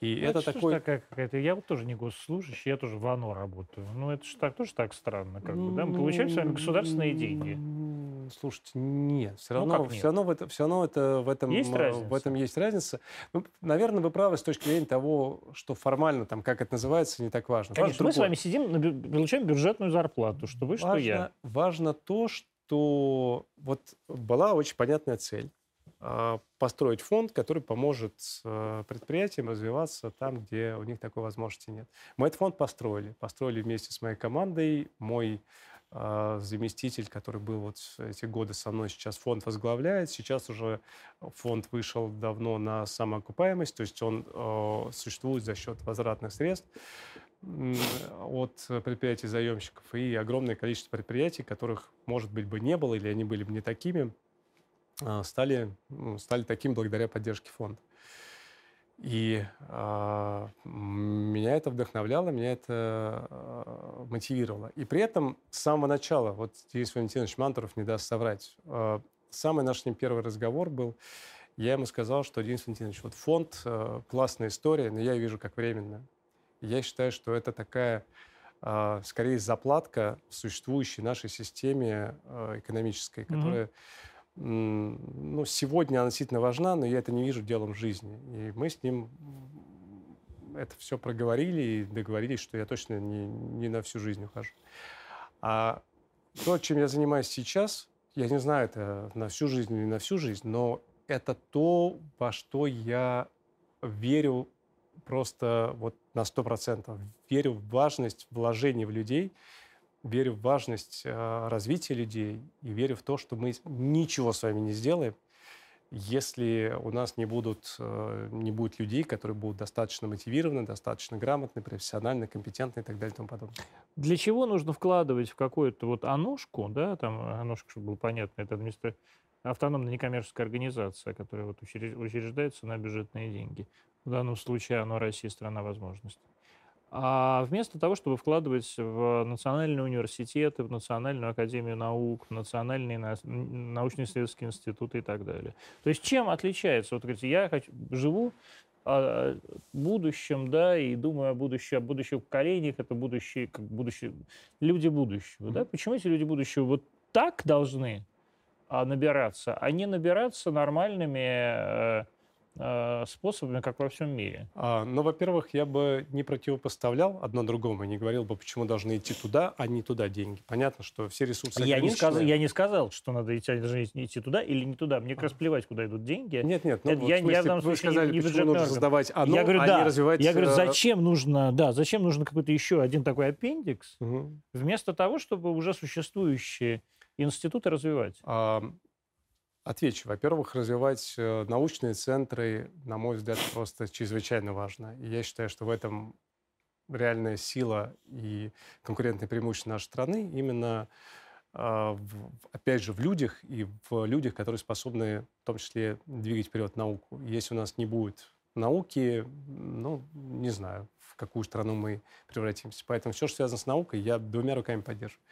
И Ну, это что ж такой... такая какая-то... Я вот тоже не госслужащий, я тоже в ОНО работаю. Ну, это же так, тоже так странно. Как бы, да? Мы получаем с вами государственные деньги. М, Слушайте, нет, все Ну, равно, как нет? все равно в это, все равно это в этом, Есть м, в этом есть разница. Ну, наверное, вы правы с точки зрения того, что формально там, как это называется, не так важно. Важно Конечно, мы с другое. вами сидим, получаем бюджетную зарплату. Что вы, что важно, я. важно то, что вот была очень понятная цель а, построить фонд, который поможет э, предприятиям развиваться там, где у них такой возможности нет. Мы этот фонд построили. Построили вместе с моей командой. Мой заместитель, который был вот эти годы со мной, сейчас фонд возглавляет. Сейчас уже фонд вышел давно на самоокупаемость, то есть он э, существует за счет возвратных средств от предприятий заемщиков и огромное количество предприятий, которых, может быть, бы не было или они были бы не такими, а, стали, ну, стали таким благодаря поддержке фонда. И м, меня это вдохновляло, меня это а, мотивировало. И при этом с самого начала, вот Денис Валентинович Мантуров не даст соврать, а, самый наш с ним первый разговор был, я ему сказал, что, Денис Валентинович, вот фонд, а, классная история, но я ее вижу как временную. Я считаю, что это такая, а, скорее, заплатка в существующей нашей системе а, экономической, которая м, ну, сегодня она действительно важна, но я это не вижу делом жизни. И мы с ним это все проговорили и договорились, что я точно не, не на всю жизнь ухожу. А то, чем я занимаюсь сейчас, я не знаю, это на всю жизнь или на всю жизнь, но это то, во что я верю просто вот на 100%. Верю в важность вложений в людей, верю в важность э, развития людей и верю в то, что мы ничего с вами не сделаем, если у нас не, будут, э, не будет людей, которые будут достаточно мотивированы, достаточно грамотны, профессиональны, компетентны и так далее и тому подобное. Для чего нужно вкладывать в какую-то вот аношку, да, там аношка, чтобы было понятно, это вместо автономная некоммерческая организация, которая вот учреждается на бюджетные деньги. В данном случае оно Россия страна возможностей. А вместо того, чтобы вкладывать в национальные университеты, в Национальную академию наук, в национальные научно-исследовательские институты и так далее. То есть чем отличается? Вот говорите, я хочу, живу о будущем, да, и думаю о будущем, о будущих поколениях, это будущие, как будущее, люди будущего, да? Почему эти люди будущего вот так должны а, набираться, а не набираться нормальными Э, способами, как во всем мире. А, ну, во-первых, я бы не противопоставлял одно другому, не говорил бы, почему должны идти туда, а не туда деньги. Понятно, что все ресурсы я не, сказал, я не сказал, что надо идти, должны идти туда или не туда. Мне как раз плевать, куда идут деньги. Нет, нет, ну, Это, вот я, смысле, я вы сказали, не, не почему нужно создавать одно, я говорю, а да. не развивать... Я говорю, э, зачем нужно, да, зачем нужно какой-то еще один такой аппендикс, угу. вместо того, чтобы уже существующие институты развивать? А, Отвечу. Во-первых, развивать э, научные центры, на мой взгляд, просто чрезвычайно важно. И я считаю, что в этом реальная сила и конкурентное преимущество нашей страны именно, а, опять же, в людях и в людях, которые способны в том числе двигать вперед науку. Если у нас не будет науки, ну, не знаю, в какую страну мы превратимся. Поэтому все, что связано с наукой, я двумя руками поддерживаю.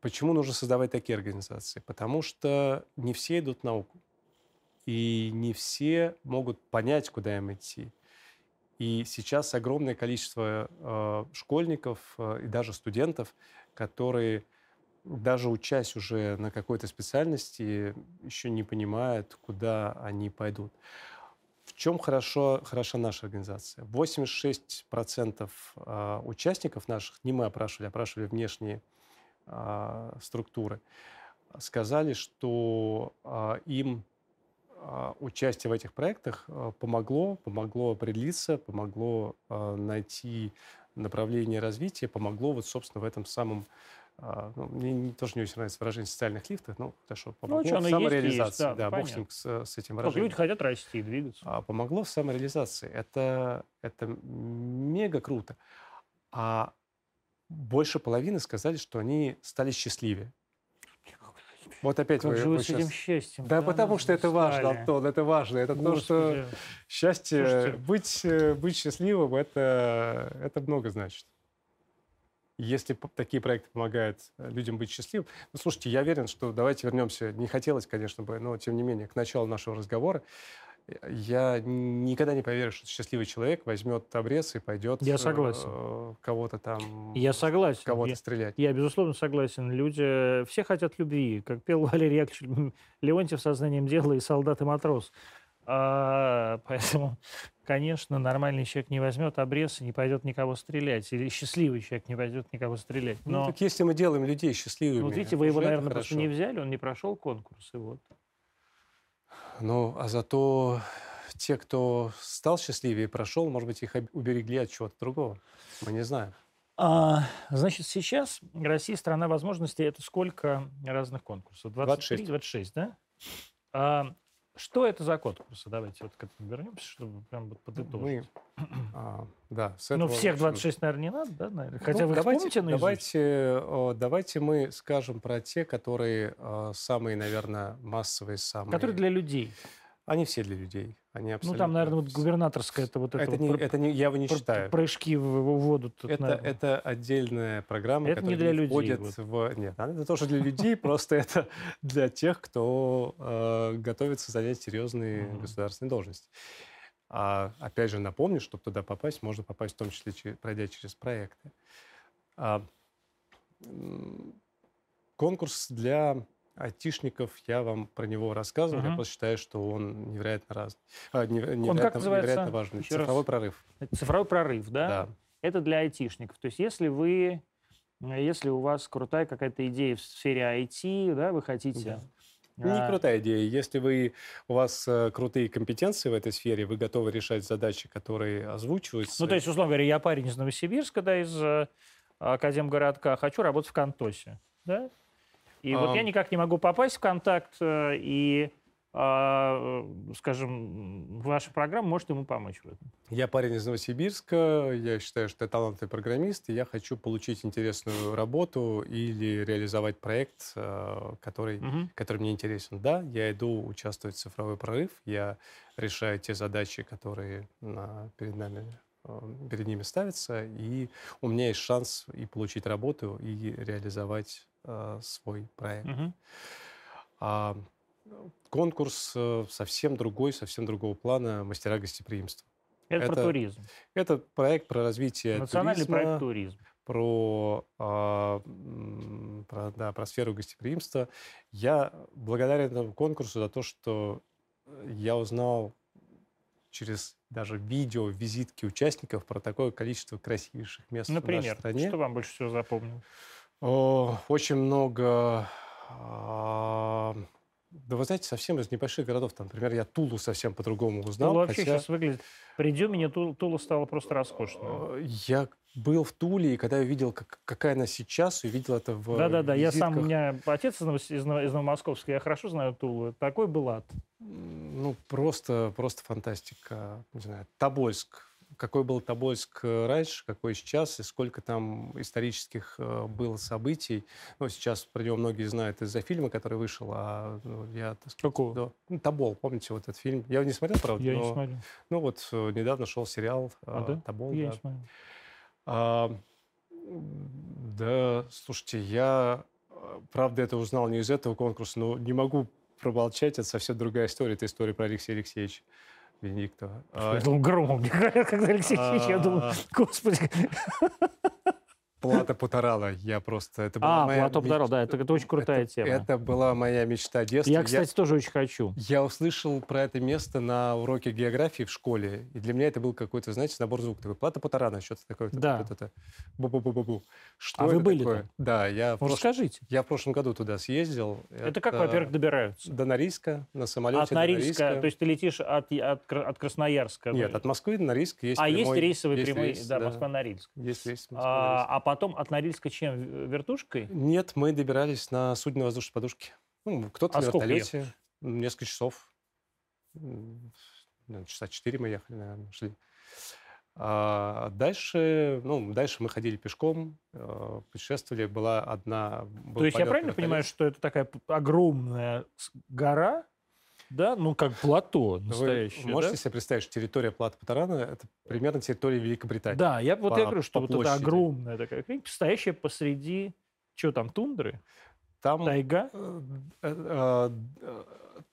Почему нужно создавать такие организации? Потому что не все идут в науку. И не все могут понять, куда им идти. И сейчас огромное количество э, школьников э, и даже студентов, которые даже учась уже на какой-то специальности, еще не понимают, куда они пойдут. В чем хорошо, хороша наша организация? 86% э, участников наших, не мы опрашивали, опрашивали внешние структуры, сказали, что а, им а, участие в этих проектах помогло, помогло определиться, помогло найти направление развития, помогло вот, собственно, в этом самом ну, мне тоже не очень нравится выражение социальных лифтов, ну, хорошо, ну, помогло ну, в самореализации. Есть, да, да бог с, ним, с, с этим выражением. люди хотят расти, двигаться. А, помогло в самореализации. Это, это мега круто. А больше половины сказали, что они стали счастливее. Вот опять как вы, же вы вы с этим счастьем? Да, да потому что это важно, Антон, это важно. Это Господи. то, что счастье, быть, э, быть счастливым, это, это много значит. Если такие проекты помогают э, людям быть счастливым. Ну, слушайте, я уверен, что давайте вернемся, не хотелось, конечно бы, но тем не менее, к началу нашего разговора я никогда не поверю, что счастливый человек возьмет обрез и пойдет я согласен. Э, кого-то там я согласен. кого-то я, стрелять. Я, безусловно, согласен. Люди все хотят любви. Как пел Валерий Яковлевич Леонтьев сознанием дела и солдат и матрос. А, поэтому, конечно, нормальный человек не возьмет обрез и не пойдет никого стрелять. Или счастливый человек не пойдет никого стрелять. Ну, Но... Ну, так если мы делаем людей счастливыми... Вот видите, вы его, наверное, хорошо. просто не взяли, он не прошел конкурс, и вот. Ну, а зато те, кто стал счастливее и прошел, может быть, их уберегли от чего-то другого. Мы не знаем. А, значит, сейчас Россия страна возможностей. Это сколько разных конкурсов? 23, 26. 26, да? А, что это за конкурсы? Давайте вот к этому вернемся, чтобы прям вот подытожить. Мы, а, да, с этого... Ну, всех 26, наверное, не надо, да? Наверное? Хотя ну, вы давайте, помните давайте, давайте мы скажем про те, которые самые, наверное, массовые, самые... Которые для людей. Они все для людей. Они абсолютно... Ну, там, наверное, вот губернаторская, это вот это... Это, вот не, про... это не, я его не считаю. Прыжки в, в воду. Тут, это, это отдельная программа, это которая не для людей, входит вот. в... Нет, это тоже для людей, просто это для тех, кто э, готовится занять серьезные государственные должности. А, опять же, напомню, чтобы туда попасть, можно попасть в том числе, пройдя через проекты. А, конкурс для айтишников, я вам про него рассказывал. Uh-huh. Я просто считаю, что он невероятно разный. А, невероятно, он как называется? невероятно важный. Еще Цифровой раз. прорыв. Цифровой прорыв, да? Да. Это для айтишников. То есть если вы, если у вас крутая какая-то идея в сфере IT, да, вы хотите... Да. Не крутая идея. Если вы, у вас э, крутые компетенции в этой сфере, вы готовы решать задачи, которые озвучиваются. Ну, то есть, условно говоря, я парень из Новосибирска, да, из э, Академгородка, хочу работать в Контосе, да? И а... вот я никак не могу попасть в контакт, э, и а, э, скажем, ваша программа может ему помочь в этом? Я парень из Новосибирска, я считаю, что я талантливый программист, и я хочу получить интересную работу или реализовать проект, э, который, Мгм. который мне интересен. Да, я иду участвовать в цифровой прорыв, я решаю те задачи, которые на- перед нами перед ними ставятся, и у меня есть шанс и получить работу, и реализовать э, свой проект. Мгм. А конкурс э, совсем другой, совсем другого плана «Мастера гостеприимства». Это, про Это туризм. Это проект про развитие Национальный туризма, проект туризм. про, м, про, да, про сферу гостеприимства. Я благодарен этому конкурсу за то, что э, я узнал через даже видео, визитки участников про такое количество красивейших мест в Например, нашей стране. что вам больше всего запомнилось? О, очень много... а, Да вы знаете, совсем из небольших городов. Там, например, я Тулу совсем по-другому узнал. Тула вообще хотя, сейчас выглядит... При Дюмине Ту- Тула стала просто роскошной. Я был в Туле, и когда я увидел, как- какая она сейчас, увидел это в Да-да-да, я сам, у меня отец из, из, из Новомосковска, я хорошо знаю Тулу. Такой был ад. Ну, просто, просто фантастика. Не знаю, Тобольск. Какой был Тобольск э, раньше, какой сейчас, и сколько там исторических э, было событий. Ну, сейчас про него многие знают из-за фильма, который вышел, а ну, я, так сказать, Какого? да. Ну, Тобол, помните вот этот фильм? Я его не смотрел, правда, Я не но, смотрю. ну вот э, недавно шел сериал А, да? Тобол. Я да. не смотрю. А, да, слушайте, я, правда, это узнал не из этого конкурса, но не могу промолчать, это совсем другая история. Это история про Алексея Алексеевича Венедиктова. Я думал, говорят, когда Алексей Ильич, я думал, а, господи. Плата Путарала. Я просто... Это была А, моя Платоп меч- Даро, да, это, это очень крутая это- тема. Это была моя мечта детства. Я, кстати, тоже очень хочу. Я услышал про это место на уроке географии в школе, и для меня это был какой-то, знаете, набор звуков. Такой, плата Патарана, что-то такое. вот Да. это- это. Бу-бу-бу-бу-бу. Что А вы это были такое? там? Да, я прош- расскажите. я в прошлом году туда съездил. Это как, во-первых, добираются? До Норильска, на самолете От до Норильска, то есть ты летишь от, от, от Красноярска. Нет, ну, от Москвы до Норильска есть а есть прямой- рейсовый есть прямой, рейс, да, Москва-Норильск. Есть рейс А, Москва-Норильск. а потом от Норильска чем? В- Вертушкой? Нет, мы добирались на судне воздушной подушки. Ну, кто-то А на вертолете. Несколько часов. Наверное, Часа четыре мы ехали, наверное, шли. А дальше, ну, дальше мы ходили пешком, э, путешествовали. Была одна... То есть я правильно на понимаю, что это такая огромная гора, да, ну как плато Вы настоящее, можете да? себе представить, что территория Плата Патарана – это примерно территория Великобритании? Да, я вот я по- говорю, что вот это площади. огромная такая хрень, стоящая посреди, что там, тундры, Там тайга. Э, э, э,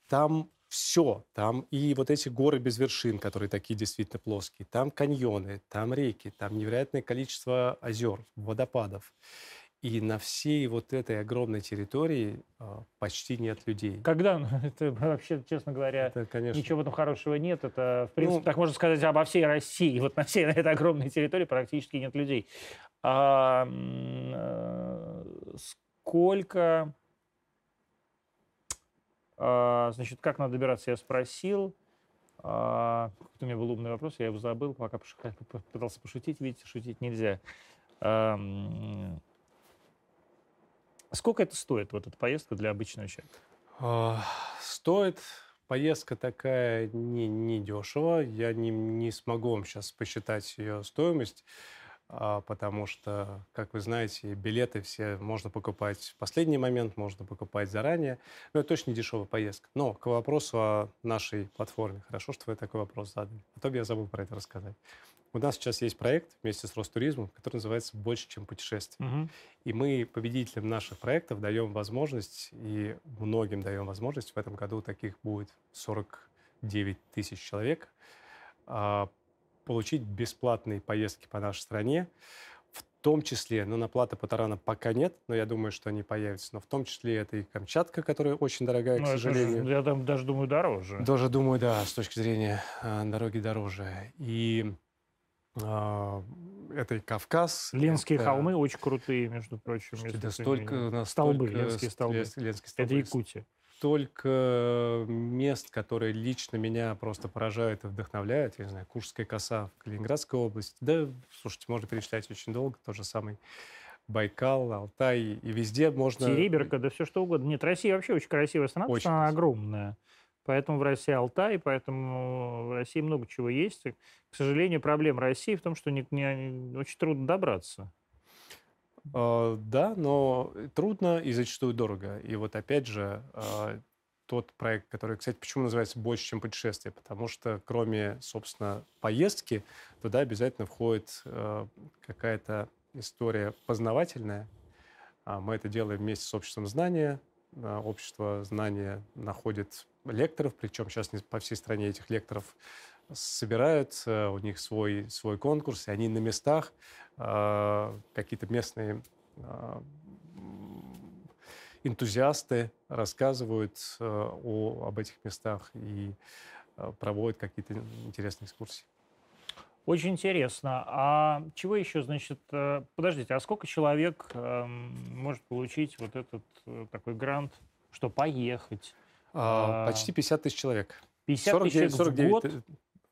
Там все. Там и вот эти горы без вершин, которые такие действительно плоские. Там каньоны, там реки, там невероятное количество озер, водопадов. И на всей вот этой огромной территории э, почти нет людей. Когда, это вообще, честно говоря, Это, конечно, ничего в этом хорошего нет. Это, в принципе, Ну, так можно сказать обо всей России. Вот на всей этой огромной территории практически нет людей. А, э, сколько... а, значит, как надо добираться, я спросил. А, какой-то у меня был умный вопрос, я его забыл, пока пытался пошутить. Видите, шутить нельзя. А, сколько это стоит, вот эта поездка для обычного человека? А, Стоит поездка такая не, не дешево. Я не, не смогу вам сейчас посчитать ее стоимость, а, потому что, как вы знаете, билеты все можно покупать в последний момент, можно покупать заранее. Но это точно не дешевая поездка. Но к вопросу о нашей платформе. Хорошо, что вы такой вопрос задали. А то бы я забыл про это рассказать. У нас сейчас есть проект вместе с Ростуризмом, который называется «Больше, чем путешествие». Мгм. И мы победителям наших проектов даем возможность, и многим даем возможность, в этом году таких будет 49 тысяч человек, а, получить бесплатные поездки по нашей стране, в том числе, ну, на плата Патарана пока нет, но я думаю, что они появятся, но в том числе это и Камчатка, которая очень дорогая, Ну, к это же, сожалению. я там даже думаю, дороже. Тоже думаю, да, с точки зрения а, дороги дороже. И это и Кавказ. Ленские это- холмы очень крутые, между прочим. Слушайте, да столько, нас Столбы, ленские столбы. ленские Это столбы, Якутия. столько мест, которые лично меня просто поражают и вдохновляют. Я не знаю, Куршская коса в Калининградской области. Да, слушайте, можно перечислять очень долго. Тот же самый Байкал, Алтай. И везде можно... Тереберка, да все что угодно. Нет, Россия вообще очень красивая страна, потому Очень что она огромная. Поэтому в России Алтай, поэтому в России много чего есть. К сожалению, проблема России в том, что не, не, очень трудно добраться. Uh, да, но трудно и зачастую дорого. И вот опять же, uh, тот проект, который, кстати, почему называется «Больше, чем путешествие», потому что кроме, собственно, поездки, туда обязательно входит uh, какая-то история познавательная. Мы это делаем вместе с обществом знания. Общество знания находит лекторов, причем сейчас по всей стране этих лекторов собирают, у них свой, свой конкурс, и они на местах, а, какие-то местные а, энтузиасты рассказывают о, об этих местах и проводят какие-то интересные экскурсии. Очень интересно. А чего еще, значит, э, подождите, а сколько человек эм, может получить вот этот э, такой грант, что поехать? А, почти 50 тысяч человек. 50 49, тысяч 49, в год?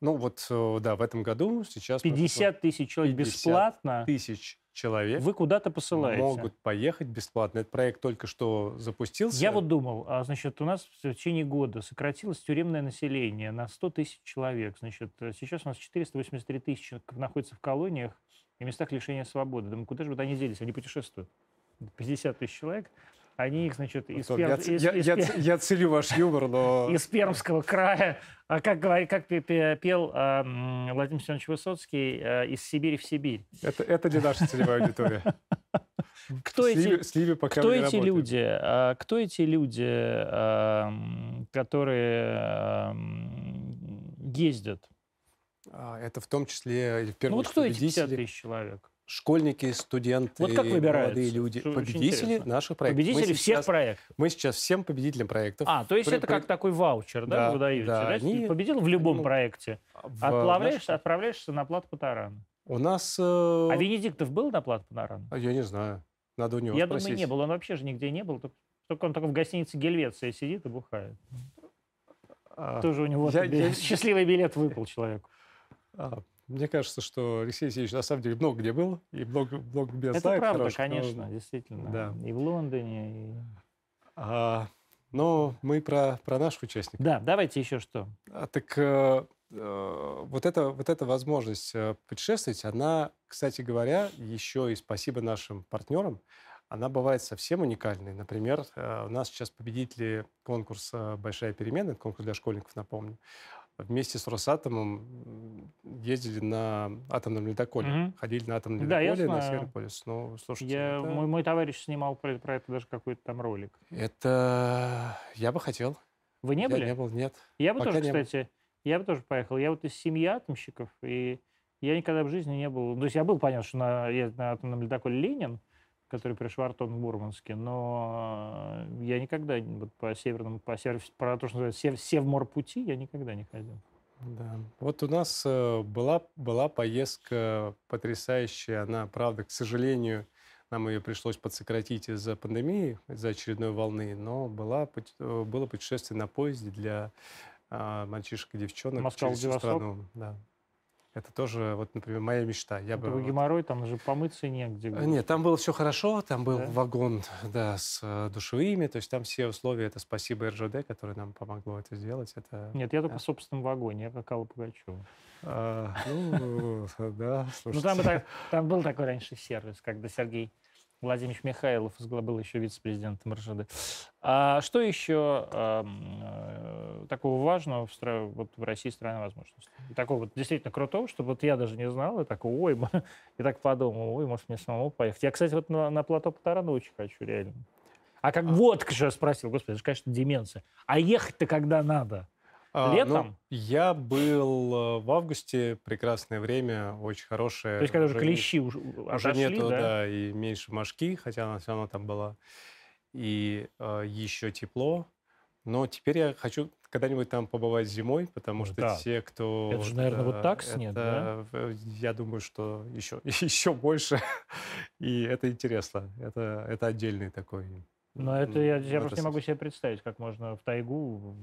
Ну вот, э, да, в этом году сейчас... 50 тысяч человек 50 бесплатно? тысяч человек Вы куда-то посылаете? Могут поехать бесплатно. Этот проект только что запустился. Я вот думал, а, значит, у нас в течение года сократилось тюремное население на 100 тысяч человек. Значит, э, сейчас у нас 483 тысячи находятся в колониях и местах лишения свободы. Думаю, куда же вот они делись? Они путешествуют. 50 тысяч человек. Они их, значит, из, Антон, Перм... я, из, я, из, я, я ценю ваш юмор, но... Из Пермского края. А как, говорит, как пел э, Владимир Семенович Высоцкий, э, из Сибири в Сибирь. Это, это не наша целевая аудитория. Кто эти, Сливе пока кто эти люди? А, кто эти люди, которые ездят? А, это в том числе в первую ну, вот кто эти 50 тысяч человек? Школьники, студенты, вот как молодые люди, Что победители наших проектов. Победители мы всех сейчас, проектов. Мы сейчас всем победителям проектов. А, то есть при, это как такой ваучер, да, да вы даете? Да, они, победил в любом они, проекте. В отправляешься, наш... отправляешься на плату по тарану. У нас... Э... А Венедиктов был на плату по тарану? Я не знаю. Надо у него Я спросить. думаю, не был. Он вообще же нигде не был. Только он только в гостинице Гельвеция сидит и бухает. А, Тоже у него я, я... счастливый билет выпал человеку. А, мне кажется, что Алексей Алексеевич на самом деле много где был, и много, много где Это знает. Это правда, хороших, конечно, но... действительно. Да. И в Лондоне, и... А, но мы про, про наших участников. Да, давайте еще что. А, так э, э, вот, эта, вот эта возможность э, путешествовать, она, кстати говоря, еще и спасибо нашим партнерам, она бывает совсем уникальной. Например, э, у нас сейчас победители конкурса «Большая перемена», конкурс для школьников, напомню, вместе с Росатомом ездили на атомном ледоколе. Угу. Ходили на атомном да, ледоколе на Северный полюс. Ну, слушайте, я, это... мой, мой товарищ снимал про, про это даже какой-то там ролик. Это я бы хотел. Вы не были? Я не был, нет. Я бы Пока тоже, кстати, я бы тоже поехал. Я вот из семьи атомщиков, и я никогда в жизни не был... То есть я был, понятно, что на, я на атомном ледоколе «Ленин», который при Швартон в Мурманске, но я никогда вот по северному, по север, про то, что называется сев, Севморпути, я никогда не ходил. Да. Вот у нас э, была, была поездка потрясающая. Она, правда, к сожалению, нам ее пришлось подсократить из-за пандемии, из-за очередной волны, но была, э, было путешествие на поезде для а, мальчишек и девчонок Москва, через всю страну. Да. Это тоже, вот, например, моя мечта. Я бы, геморрой, там же помыться негде. Было. Нет, там было все хорошо, там был да? вагон, да, с э, душевыми, то есть там все условия, это спасибо РЖД, которое нам помогло это сделать. Это, Нет, я только да. в собственном вагоне, я как Алла Пугачева. А, ну, да, Ну, там, там был такой раньше сервис, когда Сергей Владимир Михайлов был еще вице-президентом РЖД. А что еще э, такого важного в, стра... вот в России страна возможностей? И такого вот действительно крутого, чтобы вот я даже не знал, и так, ой, и так подумал, ой, может мне самому поехать. Я, кстати, вот на, на плато Патарана очень хочу, реально. А как а. вот, что я спросил, господи, это же, конечно, деменция. А ехать-то когда надо? А, Летом? Ну, я был э, в августе, прекрасное время, очень хорошее. То есть, когда уже клещи уже, уже отошли, нету, да? да, и меньше мошки, хотя она все равно там была. И э, еще тепло. Но теперь я хочу когда-нибудь там побывать зимой, потому что да. те, кто... Это же, наверное, вот так снег, это, да? Я думаю, что еще, еще больше. И это интересно. Это, это отдельный такой... Но это я, я просто не могу себе представить, как можно в тайгу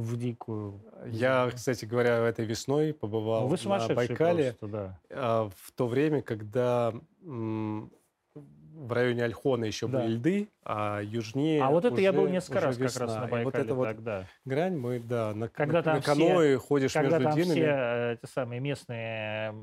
в дикую. Я, кстати говоря, этой весной побывал ну, на Байкале. Просто, да. В то время, когда в районе Альхона еще Да. были льды, а южнее А вот это я был уже- несколько уже раз как раз весна. на И Байкале вот это вот тогда. грань мы, да, на, Когда на, там на все- каноэ ходишь Когда между там динами. все э, эти самые местные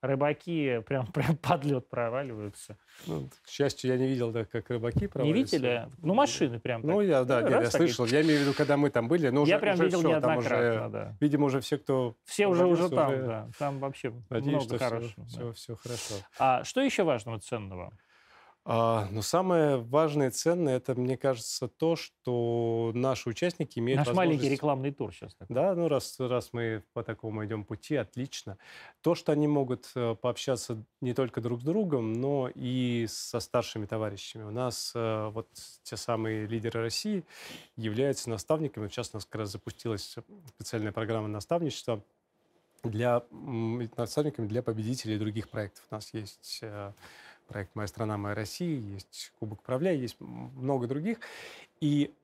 рыбаки прям, прям под лед проваливаются. Ну, к счастью, я не видел, да, как рыбаки Не проваливаются. видели? Ну, машины прям Ну, так. я, да, Ну, я и- слышал. Я имею в виду, когда мы там были, но уже, Я прям уже видел всё, там уже, да. видимо, уже все, кто Все уже, уже там, уже да. Там вообще Надеюсь, много что хорошего. да. все, все, хорошо. А что еще важного, ценного? А, но самое важное и ценное, это, мне кажется, то, что наши участники имеют Наш маленький возможность... рекламный тур сейчас. такой. Да, ну раз, раз мы по такому идем пути, отлично. То, что они могут э, пообщаться не только друг с другом, но и со старшими товарищами. У нас э, вот те самые лидеры России являются наставниками. Сейчас у нас как раз запустилась специальная программа наставничества для наставниками для победителей других проектов. У нас есть э, проект «Моя страна, моя Россия», есть «Кубок Правляй», есть много других. И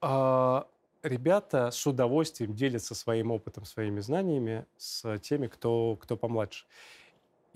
а, ребята с удовольствием делятся своим опытом, своими знаниями с теми, кто, кто помладше.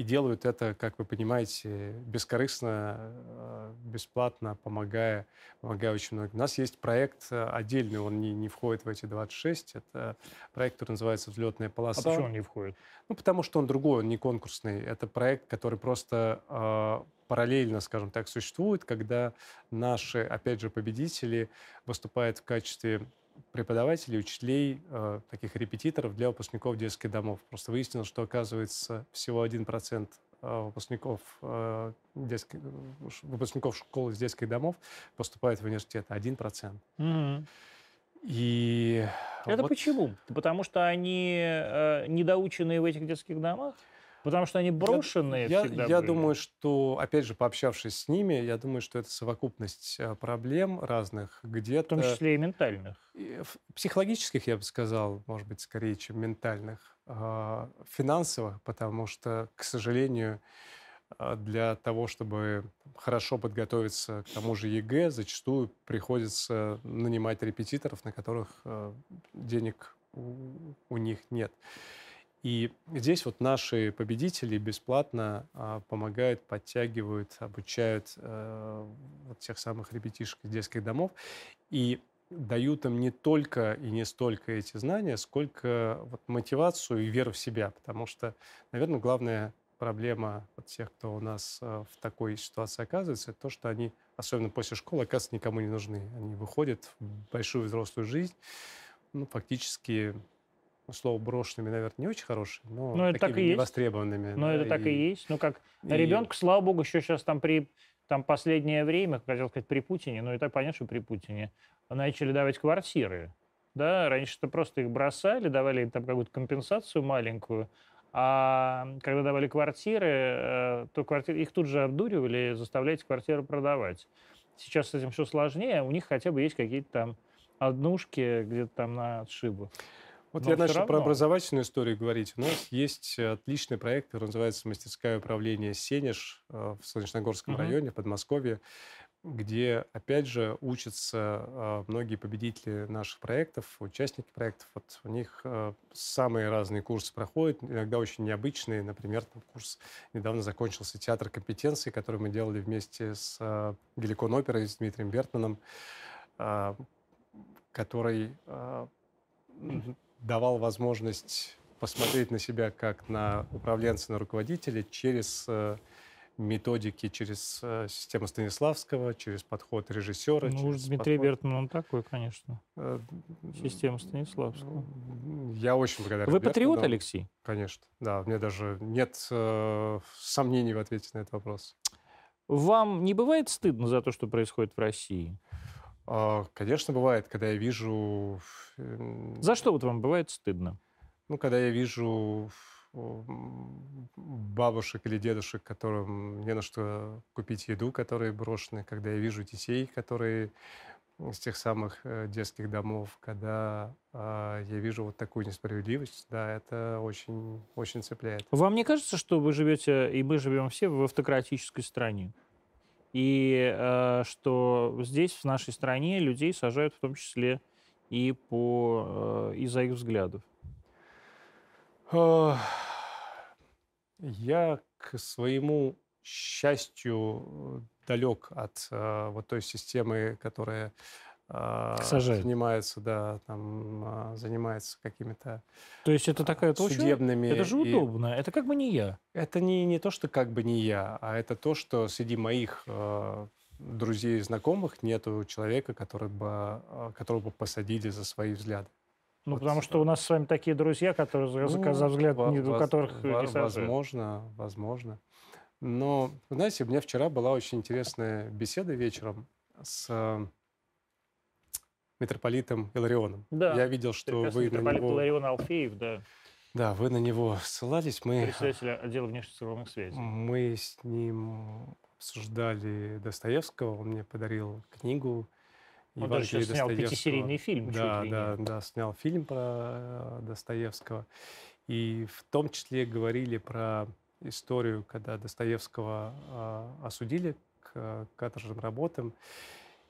И делают это, как вы понимаете, бескорыстно, э, бесплатно, помогая, помогая очень многим. У нас есть проект э, отдельный, он не, не входит в эти 26. Это проект, который называется «Взлетная А полоса». почему он не входит? Ну, потому что он другой, он не конкурсный. Это проект, который просто э, параллельно, скажем так, существует, когда наши, опять же, победители выступают в качестве преподавателей, учителей, э, таких репетиторов для выпускников детских домов. Просто выяснилось, что, оказывается, всего 1% э, выпускников, э, детских, э, выпускников школ из детских домов поступает в университет. 1%. Мгм. И Это вот- почему? Потому что они э, недоученные в этих детских домах? Потому что они брошенные Я, всегда я были? думаю, что, опять же, пообщавшись с ними, я думаю, что это совокупность э, проблем разных, В где-то том числе и ментальных. психологических, я бы сказал, может быть, скорее, чем ментальных, а, финансовых, потому что, к сожалению, а, для того, чтобы хорошо подготовиться к тому же ЕГЭ, зачастую приходится нанимать репетиторов, на которых денег у, у них нет. И здесь вот наши победители бесплатно а, помогают, подтягивают, обучают э, вот тех самых ребятишек из детских домов и дают им не только и не столько эти знания, сколько вот мотивацию и веру в себя, потому что, наверное, главная проблема вот тех, кто у нас э, в такой ситуации оказывается, это то, что они, особенно после школы, оказывается, никому не нужны. Они выходят в большую взрослую жизнь, ну, фактически ну, слово брошенными, наверное, не очень хорошее, но Ну, это так и есть. невостребованными. Но да, это так и есть. Ну, как и- ребенку, слава богу, еще сейчас там при там последнее время, хотел сказать, при Путине, но и так понятно, что при Путине, начали давать квартиры. Да, раньше-то просто их бросали, давали им там какую-то компенсацию маленькую, а когда давали квартиры, э, то квартиры, их тут же обдуривали, заставляете квартиру продавать. Сейчас с этим все сложнее, у них хотя бы есть какие-то там однушки где-то там на отшибу. Вот Но я начал про равно. образовательную историю говорить. У нас есть э, отличный проект, который называется «Мастерское управление Сенеж» э, в Солнечногорском Мгм. районе, в Подмосковье, где, опять же, учатся э, многие победители наших проектов, участники проектов. Вот у них самые разные курсы проходят, иногда очень необычные. Например, там курс недавно закончился «Театр компетенций», который мы делали вместе с Геликон оперой, с Дмитрием Бертманом, который давал возможность посмотреть на себя как на управленца, на руководителя через э, методики, через э, систему Станиславского, через подход режиссера. Ну, через Дмитрий подход, Бертман, он такой, конечно. э, Система Станиславского. Я очень благодарен. Вы патриот, Бертману. Алексей? Конечно, да. У меня даже нет э, сомнений в ответе на этот вопрос. Вам не бывает стыдно за то, что происходит в России? А, Конечно, бывает, когда я вижу... м, За что вот вам бывает стыдно? Ну, когда я вижу бабушек или дедушек, которым не на что купить еду, которые брошены, когда я вижу детей, которые из тех самых э, детских домов, когда а, я вижу вот такую несправедливость, да, это очень, очень цепляет. Вам не кажется, что вы живете, и мы живем все в автократической стране? И э, что здесь, в нашей стране, людей сажают в том числе и по, э, из-за их взглядов? Я к своему счастью, далек от э, вот той системы, которая э, Сажает. занимается, да, там, э, занимается какими-то То есть это такая точка? судебными... Это же и- удобно. Это как бы не я. Это не, не то, что как бы не я, а это то, что среди моих э, друзей и знакомых нету человека, который бы, которого бы посадили за свои взгляды. Ну, Вот, потому что у нас с вами такие друзья, которые Ну, за взгляд, во- у которых во- не сажают. Возможно, возможно. Но, знаете, у меня вчера была очень интересная беседа вечером с митрополитом Иларионом. Да, Я видел, что Прекрасный вы на него... Иларион Алфеев, да, Да, вы на него ссылались. Мы, председатель отдела внешнецерковных связей. мы с ним обсуждали Достоевского. Он мне подарил книгу Он даже «Евангелие сейчас снял Достоевского». пятисерийный фильм. Да, да, не. да, снял фильм про э, Достоевского. И в том числе говорили про историю, когда Достоевского э, осудили к э, каторжным работам.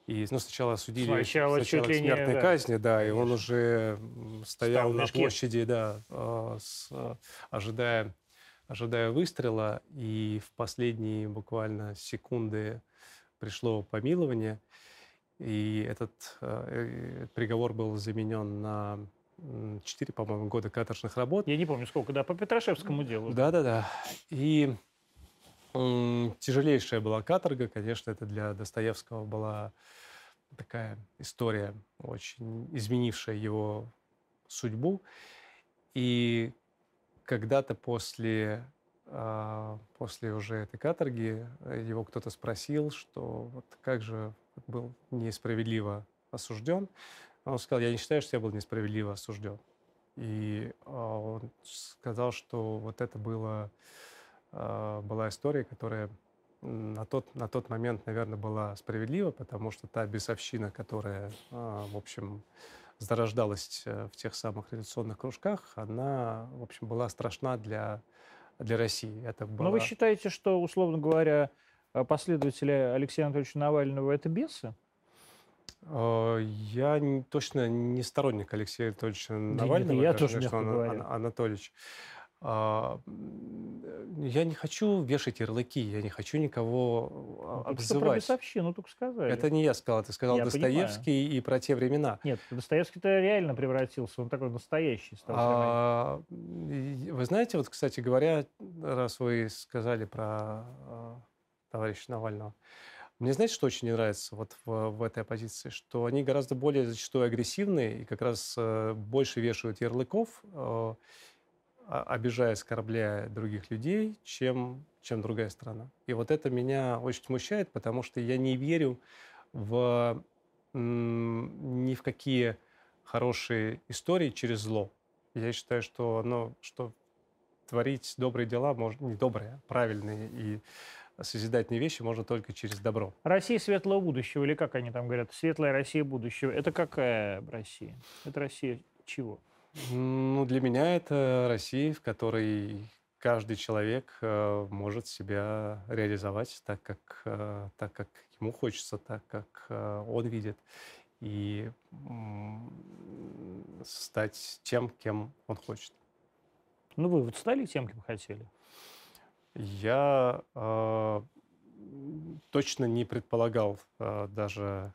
И ну, сначала осудили Сначала сначала чуть к не, смертной да, казни, да, и он уже стоял Стал на площади, да, э, с, э, ожидая, ожидая выстрела, и в последние буквально секунды пришло помилование, и этот э, э, приговор был заменен на 4, по-моему, года каторжных работ. Я не помню сколько, да, по Петрашевскому делу. Да, да, да. И тяжелейшая была каторга, конечно, это для Достоевского была такая история, очень изменившая его судьбу. И когда-то после, а, после уже этой каторги э, его кто-то спросил, что вот как же был несправедливо осужден. Он сказал, я не считаю, что я был несправедливо осужден. И а, он сказал, что вот это было, была история, которая на тот, на тот момент, наверное, была справедлива, потому что та бесовщина, которая, а, в общем, зарождалась э, в тех самых революционных кружках, она, в общем, была страшна для, для России. Это Но Ну, вы была- считаете, что, условно говоря, э, последователи Алексея Анатольевича Навального это бесы? Э, Я точно не сторонник Алексея Анатольевича Навального. я как тоже. Ана- Анатольевич. А, Я не хочу вешать ярлыки, я не хочу никого а, Только что про обзывать. бесовщину только сказали. Это не я сказал, ты сказал Я понимаю. Достоевский и про те времена. Нет, Достоевский-то реально превратился, он такой настоящий стал. А, Вы знаете, вот, кстати говоря, раз вы сказали про а, товарища Навального, мне знаете, что очень не нравится вот в, в этой оппозиции? Что они гораздо более зачастую агрессивные и как раз э, больше вешают ярлыков, обижая, оскорбляя других людей, чем, чем другая страна. И вот это меня очень смущает, потому что я не верю в ни в какие хорошие истории через зло. Я считаю, что, ну, что творить добрые дела, можно, не добрые, а правильные и созидательные вещи можно только через добро. Россия светлого будущего, или как они там говорят, светлая Россия будущего. Это какая Россия? Это Россия чего? Ну, для меня это Россия, в которой каждый человек э, может себя реализовать так, как, э, так, как ему хочется, так, как э, он видит, и стать тем, кем он хочет. Ну, вы вот стали тем, кем хотели? Я э, точно не предполагал э, даже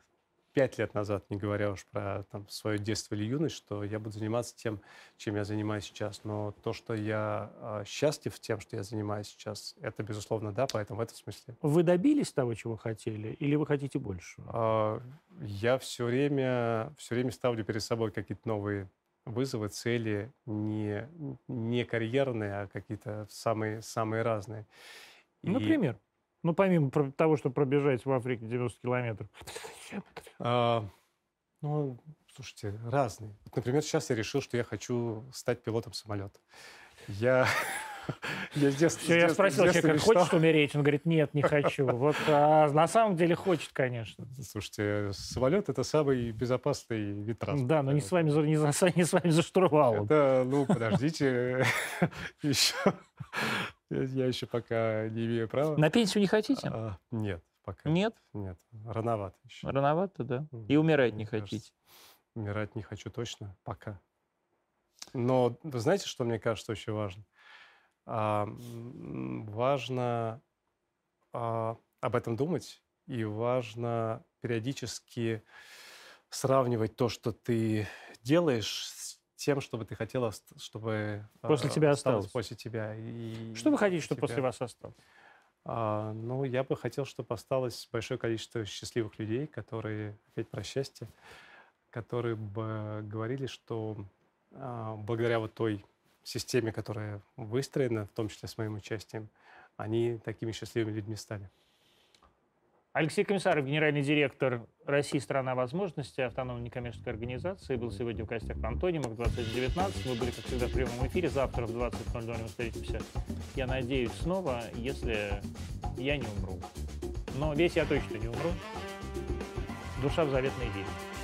пять лет назад, не говоря уж про там, свое детство или юность, что я буду заниматься тем, чем я занимаюсь сейчас. Но то, что я э, счастлив тем, что я занимаюсь сейчас, это безусловно да, поэтому в этом смысле. Вы добились того, чего хотели, или вы хотите больше? А, Я все время, все время ставлю перед собой какие-то новые вызовы, цели, не, не карьерные, а какие-то самые, самые разные. И, Например? Ну, помимо того, что пробежать в Африке 90 километров. а, ну, слушайте, разные. Вот, например, сейчас я решил, что я хочу стать пилотом самолета. Я, я с детства, Все, с я детства- спросил с детства человека, мечтал. хочешь умереть? Он говорит, нет, не хочу. Вот а на самом деле хочет, конечно. Слушайте, самолет это самый безопасный вид транспорта. Да, но не с вами, не, за, не с вами за штурвалом. Это, ну, подождите, еще, я еще пока не имею права. На пенсию не хотите? А, Нет, пока. Нет? Нет, рановато еще. Рановато, да? И умирать не мне кажется. хотите? Умирать не хочу точно, пока. Но вы знаете, что мне кажется очень важно? А, важно а, об этом думать, и важно периодически сравнивать то, что ты делаешь, с тем, чтобы ты хотела, чтобы После а, тебя осталось. после тебя. И Что вы хотите, чтобы тебя. после вас осталось? А, ну, я бы хотел, чтобы осталось большое количество счастливых людей, которые, опять про счастье, которые бы говорили, что а, благодаря вот той системе, которая выстроена, в том числе с моим участием, они такими счастливыми людьми стали. Алексей Комиссаров, генеральный директор России «Страна возможностей», автономной некоммерческой организации, был сегодня в гостях в Антонимах 2019. Мы были, как всегда, в прямом эфире. Завтра в 20.00 мы встретимся, я надеюсь, снова, если я не умру. Но весь я точно не умру. Душа в заветной идее.